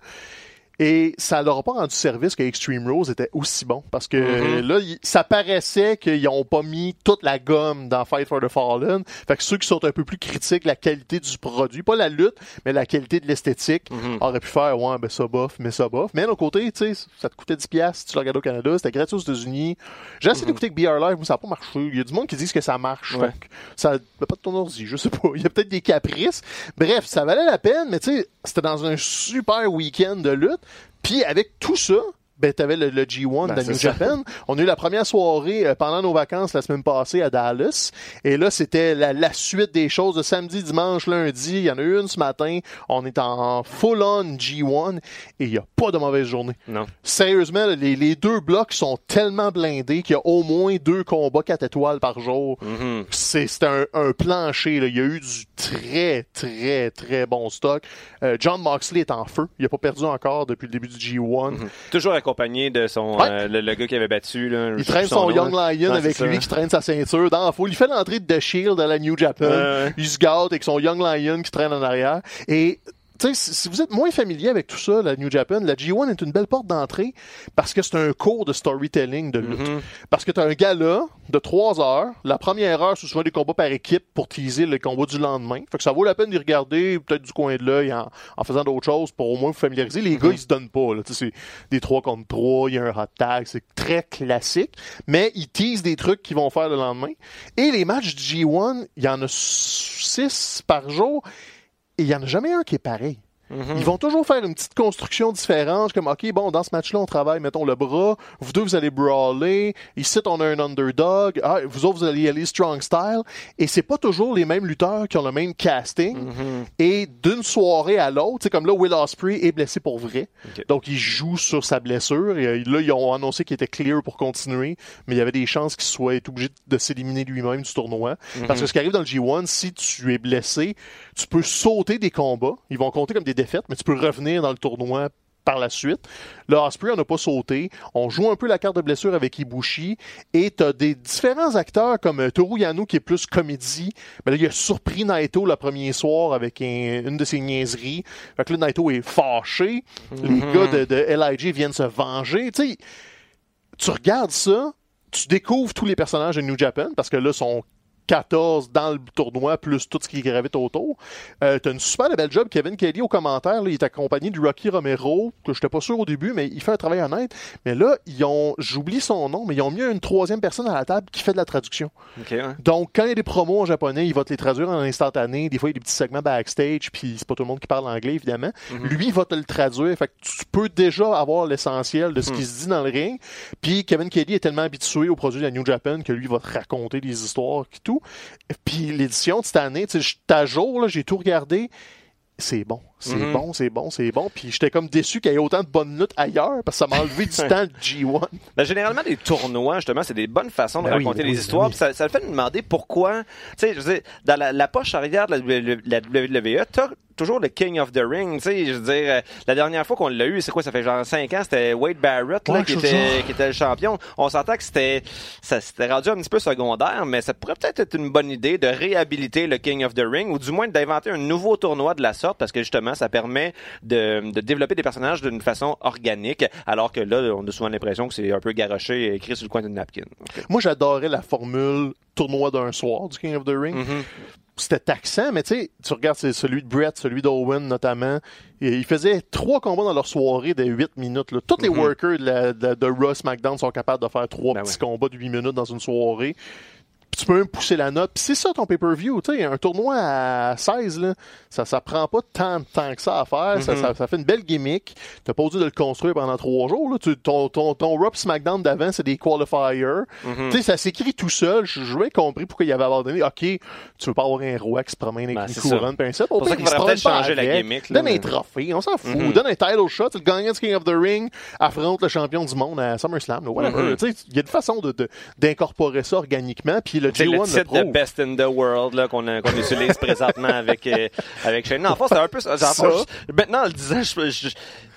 Et ça leur a pas rendu service que Extreme Rose était aussi bon. Parce que Mhm. là, ça paraissait qu'ils ont pas mis toute la gomme dans Fight for the Fallen. Fait que ceux qui sont un peu plus critiques la qualité du produit, pas la lutte, mais la qualité de l'esthétique, Mhm. auraient pu faire, ouais, ben ça bof, mais ça bof. Mais d'un côté, tu sais, ça te coûtait 10$, piastres si tu le regardais au Canada, c'était gratuit aux États-Unis. J'ai essayé d'écouter avec BR Live, mais ça n'a pas marché. Il y a du monde qui dit que ça marche. Ouais. Donc, ça n'a pas de ton ordi, je sais pas. Il y a peut-être des caprices. Bref, ça valait la peine, mais tu sais, c'était dans un super week-end de lutte. Puis avec tout ça, ben, t'avais le, le G1 Ben, de New ça. Japan. On a eu la première soirée euh, pendant nos vacances la semaine passée à Dallas. Et là, c'était la, la suite des choses de samedi, dimanche, lundi. Il y en a eu une ce matin. On est en full-on G1 et il n'y a pas de mauvaise journée. Non. Sérieusement, les, les deux blocs sont tellement blindés qu'il y a au moins deux combats 4 étoiles par jour. Mhm. C'est c'est un, un plancher. Là. Il y a eu du très, très, très bon stock. Euh, John Moxley est en feu. Il n'a pas perdu encore depuis le début du G1. Toujours accompagné de son Ouais. euh, le, le gars qui avait battu. Là, Il traîne son, Young. Lion Ouais, avec lui qui traîne sa ceinture dans la foule. Il fait l'entrée de The Shield à la New Japan. Ouais. Il se gâte avec son Young Lion qui traîne en arrière. Et si si vous êtes moins familier avec tout ça, la New Japan, la G1 est une belle porte d'entrée parce que c'est un cours de storytelling de lutte. Mhm. Parce que tu as un gala de trois heures. La première heure, c'est souvent des combats par équipe pour teaser le combat du lendemain. Fait que ça vaut la peine d'y regarder, peut-être du coin de l'œil, en, en faisant d'autres choses pour au moins vous familiariser. Les gars, ils se donnent pas. C'est des 3 contre 3, il y a un hot tag, c'est très classique. Mais ils teasent des trucs qu'ils vont faire le lendemain. Et les matchs du G1, il y en a 6 par jour. Il y en a jamais un qui est pareil. Mhm. Ils vont toujours faire une petite construction différente, comme OK, bon, dans ce match-là, on travaille, mettons, le bras. Vous deux, vous allez brawler. Ici, on a un underdog. Ah, vous autres, vous allez y aller strong style. Et c'est pas toujours les mêmes lutteurs qui ont le même casting. Mhm. Et d'une soirée à l'autre, c'est comme là, Will Ospreay est blessé pour vrai. Donc, il joue sur sa blessure. Et euh, là, ils ont annoncé qu'il était clear pour continuer. Mais il y avait des chances qu'il soit obligé de s'éliminer lui-même du tournoi. Parce que ce qui arrive dans le G1, si tu es blessé, tu peux sauter des combats. Ils vont compter comme des défaites, mais tu peux revenir dans le tournoi par la suite. Là, Osprey, on n'a pas sauté. On joue un peu la carte de blessure avec Ibushi. Et t'as des différents acteurs comme euh, Toru Yano qui est plus comédie. Ben là, il a surpris Naito le premier soir avec un- une de ses niaiseries. Fait que là, Naito est fâché. Les gars de, de LIJ viennent se venger. Tu tu regardes ça, tu découvres tous les personnages de New Japan parce que là, sont 14 dans le tournoi, plus tout ce qui gravite autour. Euh, T'as une super belle job. Kevin Kelly au commentaire, là, il est accompagné du Rocky Romero, que j'étais pas sûr au début, mais il fait un travail honnête. Mais là, ils ont, j'oublie son nom, mais ils ont mis une troisième personne à la table qui fait de la traduction. Ouais. Donc, quand il y a des promos en japonais, il va te les traduire en instantané. Des fois, il y a des petits segments backstage, puis c'est pas tout le monde qui parle anglais, évidemment. Lui, il va te le traduire. Fait que tu peux déjà avoir l'essentiel de ce qui se dit dans le ring. Puis Kevin Kelly est tellement habitué aux produits de la New Japan que lui va te raconter des histoires et tout. Puis l'édition de cette année, tu sais, à jour, j'ai tout regardé. C'est bon, c'est Mhm. bon, c'est bon, c'est bon. Puis j'étais comme déçu qu'il y ait autant de bonnes luttes ailleurs parce que ça m'a enlevé du temps de G1. Ben, généralement, des tournois, justement, c'est des bonnes façons de Ben oui, raconter ben les oui, histoires. ben Puis ça, ça le fait nous demander pourquoi. Tu sais, je veux dire, dans la, la poche arrière de la, la WWE, t'as toujours le King of the Ring. Tu sais, je veux dire, euh, la dernière fois qu'on l'a eu, c'est quoi, ça fait genre 5 ans, c'était Wade Barrett, là, Ouais, qui, était, qui était le champion. On s'entend que c'était, ça s'était rendu un petit peu secondaire, mais ça pourrait peut-être être une bonne idée de réhabiliter le King of the Ring, ou du moins d'inventer un nouveau tournoi de la sorte, parce que justement, ça permet de, de développer des personnages d'une façon organique, alors que là, on a souvent l'impression que c'est un peu garoché et écrit sur le coin d'une napkin. Moi, j'adorais la formule tournoi d'un soir du King of the Ring. Mhm. C'était taxant, mais tu sais, tu regardes c'est celui de Brett, celui d'Owen notamment. Et ils faisaient trois combats dans leur soirée de 8 minutes. Là. Tous les Mhm. workers de, la, de, de Raw, SmackDown sont capables de faire trois Ben petits ouais. combats de 8 minutes dans une soirée. Puis tu peux même pousser la note. Puis c'est ça ton pay-per-view. Tu sais, un tournoi à 16, là, ça, ça prend pas tant de temps que ça à faire. ça, Mhm. ça, ça fait une belle gimmick. T'as pas besoin de le construire pendant trois jours. Là. Tu, ton, ton, ton pis SmackDown d'avant, c'est des qualifiers. Mhm. Tu sais, ça s'écrit tout seul. Je n'ai compris pourquoi il avait abandonné. OK, tu veux pas avoir un roi qui se promène avec Ben, une couronne puis un set. pour ça qu'il faudrait peut-être changer la gimmick, là, Donne un trophée, on s'en fout. Mhm. Donne un title shot. Le gagnant du King of the Ring affronte le champion du monde à SummerSlam. Il y a une façon de- de- d'incorporer ça organiquement. Puis le C'est le G1 le titre de prouve. Best in the World là, qu'on, qu'on utilise présentement avec, euh, avec Shane. Non, en fait, c'est un peu ça. Je- maintenant, en le disant, je, je,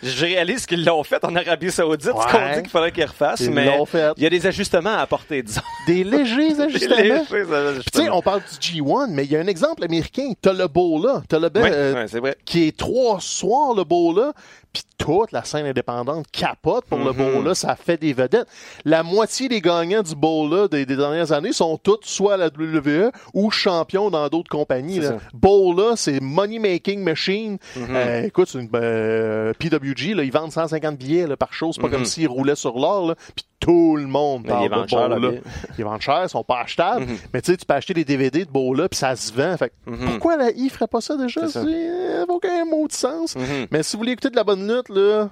je réalise qu'ils l'ont fait en Arabie Saoudite, ce qu'on Ouais. dit qu'il faudrait qu'ils refassent, Ils mais il y a des ajustements à apporter, disons. Des légers ajustements. Des légers Tu sais, ajustements. on parle du G1, mais il y a un exemple américain. T'as le beau là. T'as le Ouais, euh, ouais, c'est vrai. qui est trois soirs le beau là, puis toute la scène indépendante capote pour le Mhm. beau là, ça fait des vedettes. La moitié des gagnants du beau là des, des dernières années sont toutes soit à la WWE ou champions dans d'autres compagnies. Là. ça. Beau là, c'est money making machine. Mhm. Euh, écoute, une, euh, PWG là, ils vendent 150 billets là, par chose, c'est pas Mhm. comme s'ils roulaient sur l'or puis tout le monde parle ils de vendent cher, là. Ils vendent cher, ils sont pas achetables, mais tu sais, tu peux acheter des DVD de là, puis ça se vend. Fait pourquoi la I ferait pas ça déjà? Ça. Euh, aucun mot de sens. Mais si vous voulez écouter de la bonne lutte, là,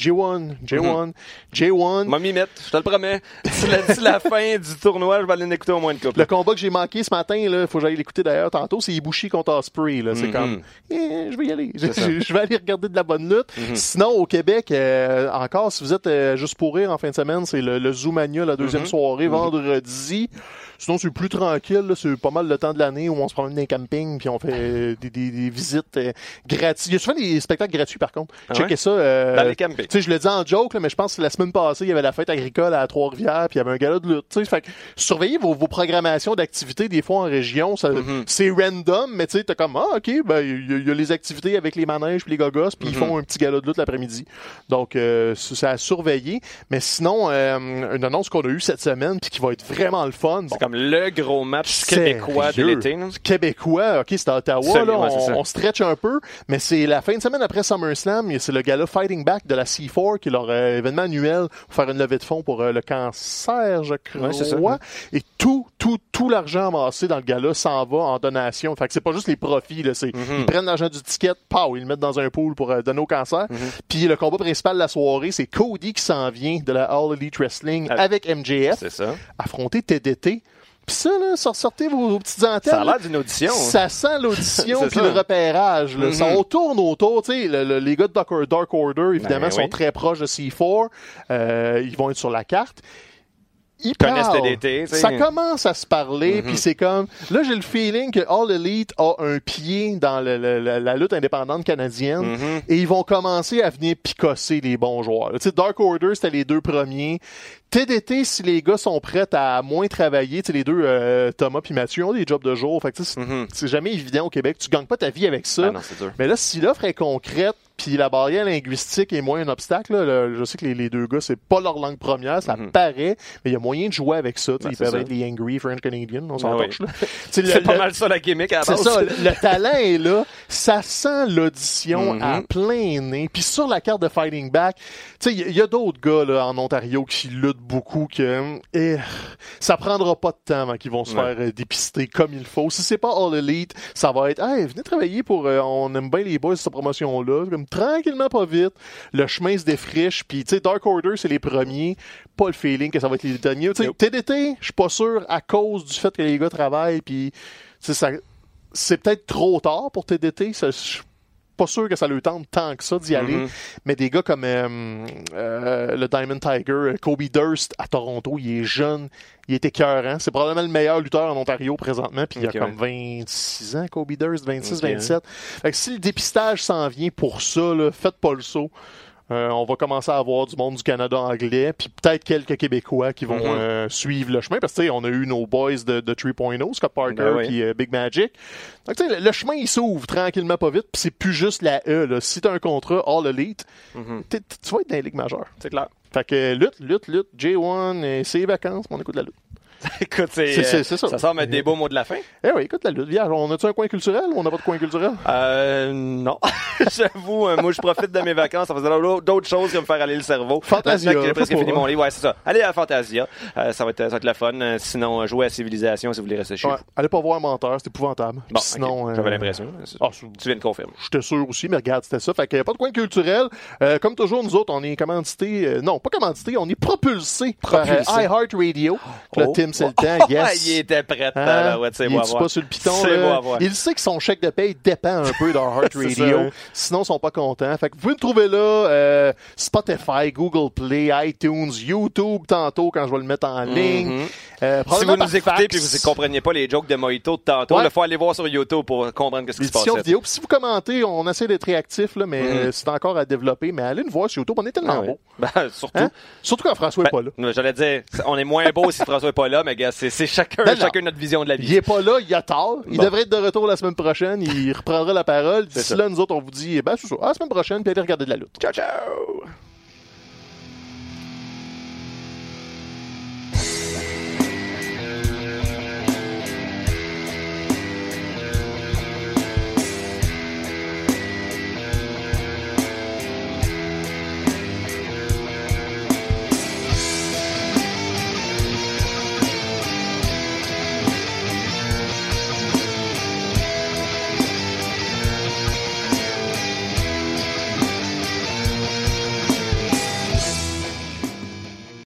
J1, J1, J1. M'a mettre, je te le promets. D'ici la, fin du tournoi, je vais aller en écouter au moins une couple. Le combat que j'ai manqué ce matin, il faut que j'aille l'écouter d'ailleurs tantôt, c'est Ibushi contre Osprey. Là. C'est Mhm. comme, eh, je vais y aller. Je, vais aller regarder de la bonne lutte. Mhm. Sinon, au Québec, euh, encore, si vous êtes euh, juste pour rire en fin de semaine, c'est le, le Zoomania, la deuxième Mhm. soirée, vendredi. Sinon, c'est plus tranquille. C'est pas mal le temps de l'année où on se promène dans les campings puis on fait euh, des, des- des visites euh, gratuites. Il y a souvent des spectacles gratuits, par contre. Ah Checkez ouais? ça. euh, Dans les campings. tu sais, je le dis en joke, là, mais je pense que la semaine passée, il y avait la fête agricole à Trois-Rivières, puis il y avait un gala de lutte. Tu sais, fait que surveillez vos, vos programmations d'activités des fois en région. Ça, Mhm. C'est random, mais tu sais, t'as comme ah ok, ben il y, a- il y a les activités avec les manèges puis les gogos, puis ils Mhm. font un petit gala de lutte l'après-midi. Donc euh, c'est à surveiller. Mais sinon, euh, une annonce qu'on a eue cette semaine, puis qui va être vraiment le fun. Bon, comme le gros match québécois de l'été. québécois, ok, c'est à Ottawa, là, on, on stretch un peu, mais c'est la fin de semaine après SummerSlam, c'est le gala Fighting Back de la C4, qui est leur euh, événement annuel pour faire une levée de fonds pour euh, le cancer, je crois. Ouais. Et tout, tout, tout l'argent amassé dans le gala s'en va en donation. Fait que c'est pas juste les profits, là, Mhm. ils prennent l'argent du ticket, pow, ils le mettent dans un pool pour euh, donner au cancer. Mhm. Puis le combat principal de la soirée, c'est Cody qui s'en vient de la All Elite Wrestling Ah. avec MJF, C'est ça. affronter TDT. Puis ça, là, sortez vos, vos petites antennes. Ça a l'air d'une audition. hein. Ça sent l'audition puis le repérage. Là. Mhm. Ça, on tourne autour. Tu sais, le- le- les gars de Dark, Dark Order, évidemment, Ben sont oui. très proches de C4. Euh, ils vont être sur la carte. Ils Connaissent parlent. TDT. Ça commence à se parler, Mhm. puis c'est comme... Là, j'ai le feeling que All Elite a un pied dans le- le- la, la lutte indépendante canadienne. Mhm. Et ils vont commencer à venir picosser les bons joueurs. Dark Order, c'était les deux premiers. TDT, si les gars sont prêts à moins travailler, tu sais, les deux, euh, Thomas puis Mathieu, ont des jobs de jour. Fait que, c'est- Mhm. c'est jamais évident au Québec. Tu gagnes pas ta vie avec ça. Ah non, c'est dur. Mais là, si l'offre est concrète, puis la barrière linguistique est moins un obstacle, là, le- je sais que les, les deux gars, c'est pas leur langue première, ça Mhm. paraît, mais il y a moyen de jouer avec ça. Ben, ils peuvent ça. être les Angry French Canadian, on s'en oui. sais, le- C'est pas le- mal ça la gimmick à la c'est ça, le, le talent est là, ça sent l'audition Mhm. à plein nez. Puis sur la carte de Fighting Back, tu sais, il y, y a d'autres gars là, en Ontario qui luttent beaucoup, que eh, ça prendra pas de temps avant qu'ils vont se Ouais. faire euh, dépister comme il faut. Si c'est pas All Elite, ça va être, hey, venez travailler pour, euh, on aime bien les boys de cette promotion-là, comme tranquillement, pas vite. Le chemin se défriche, puis tu sais, Dark Order, c'est les premiers. Pas le feeling que ça va être les derniers. Tu sais, Nope. TDT, je suis pas sûr à cause du fait que les gars travaillent, puis ça, c'est peut-être trop tard pour TDT. Ça, pas sûr que ça lui tente tant que ça d'y aller. Mhm. Mais des gars comme euh, euh, le Diamond Tiger, Kobe Durst à Toronto, il est jeune, il est écœurant. C'est probablement le meilleur lutteur en Ontario présentement. Puis il a comme 26 ans, Kobe Durst, 26, Ok. 27. Fait que si le dépistage s'en vient pour ça, là, faites pas le saut. Euh, on va commencer à avoir du monde du Canada anglais, puis peut-être quelques Québécois qui vont Mhm. euh, suivre le chemin, parce que tu sais, on a eu nos boys de, de 3.0, Scott Parker Ben oui. puis euh, Big Magic. Donc, tu sais, le, le chemin, il s'ouvre tranquillement pas vite, puis c'est plus juste la E. Là. Si t'as un contrat All Elite, Mhm. tu vas être dans les ligues majeures. C'est clair. Fait que lutte, lutte, lutte, J1, euh, c'est les vacances, on écoute la lutte. Écoute, c'est, C'est- c'est- euh, c'est ça. ça semble être des beaux mots de la fin. Eh oui, écoute la lutte. Viens, on a-tu un coin culturel ou on n'a pas de coin culturel? Euh, non. J'avoue, euh, moi, je profite de mes vacances. Ça faisait d'autres choses que me faire aller le cerveau. Fantasia, j'ai presque fini mon livre. Ouais, c'est ça. Allez à Fantasia. Euh, ça va être, ça va être le fun. Sinon, jouez à Civilisation si vous voulez rester chez Ouais, vous. allez pas voir Menteur, c'est épouvantable. Bon, sinon, j'avais euh, l'impression. ah, c'est- Tu viens de confirmer. J'étais sûr aussi, mais regarde, c'était ça. Fait qu'il n'y a pas de coin culturel. Euh, comme toujours, nous autres, on est commandité, non, pas commandité, on est propulsé, Propulsé. par iHeartRadio. Le Oh. Tim, c'est le temps, yes. il était prêt. Hein? là, ouais, c'est il est pas sur le piton. Là? Il sait que son chèque de paye dépend un peu d'Heart C'est Radio. ça. Sinon, ils sont pas contents. Fait que vous pouvez me trouver là, euh, Spotify, Google Play, iTunes, YouTube tantôt quand je vais le mettre en ligne. Mhm. Euh, Si vous nous écoutez et vous ne compreniez pas les jokes de Mojito de tantôt, Ouais. il faut aller voir sur YouTube pour comprendre ce qui se passe. L'édition vidéo. Puis si vous commentez, on essaie d'être réactif, là, mais Mhm. euh, c'est encore à développer. Mais allez nous voir sur YouTube, on est tellement Ah oui. beau. Ben, surtout. Hein? Surtout quand François Ben, est pas là. J'allais dire, on est moins beau si François est pas là, mais gars, c'est chacun, Ben chacun notre vision de la vie. Il est pas là, il a tort. Il Bon. devrait être de retour la semaine prochaine. Il reprendra la parole. D'ici là, nous autres, on vous dit, eh ben, c'est ça. À la semaine prochaine, puis allez regarder de la lutte. Ciao, ciao!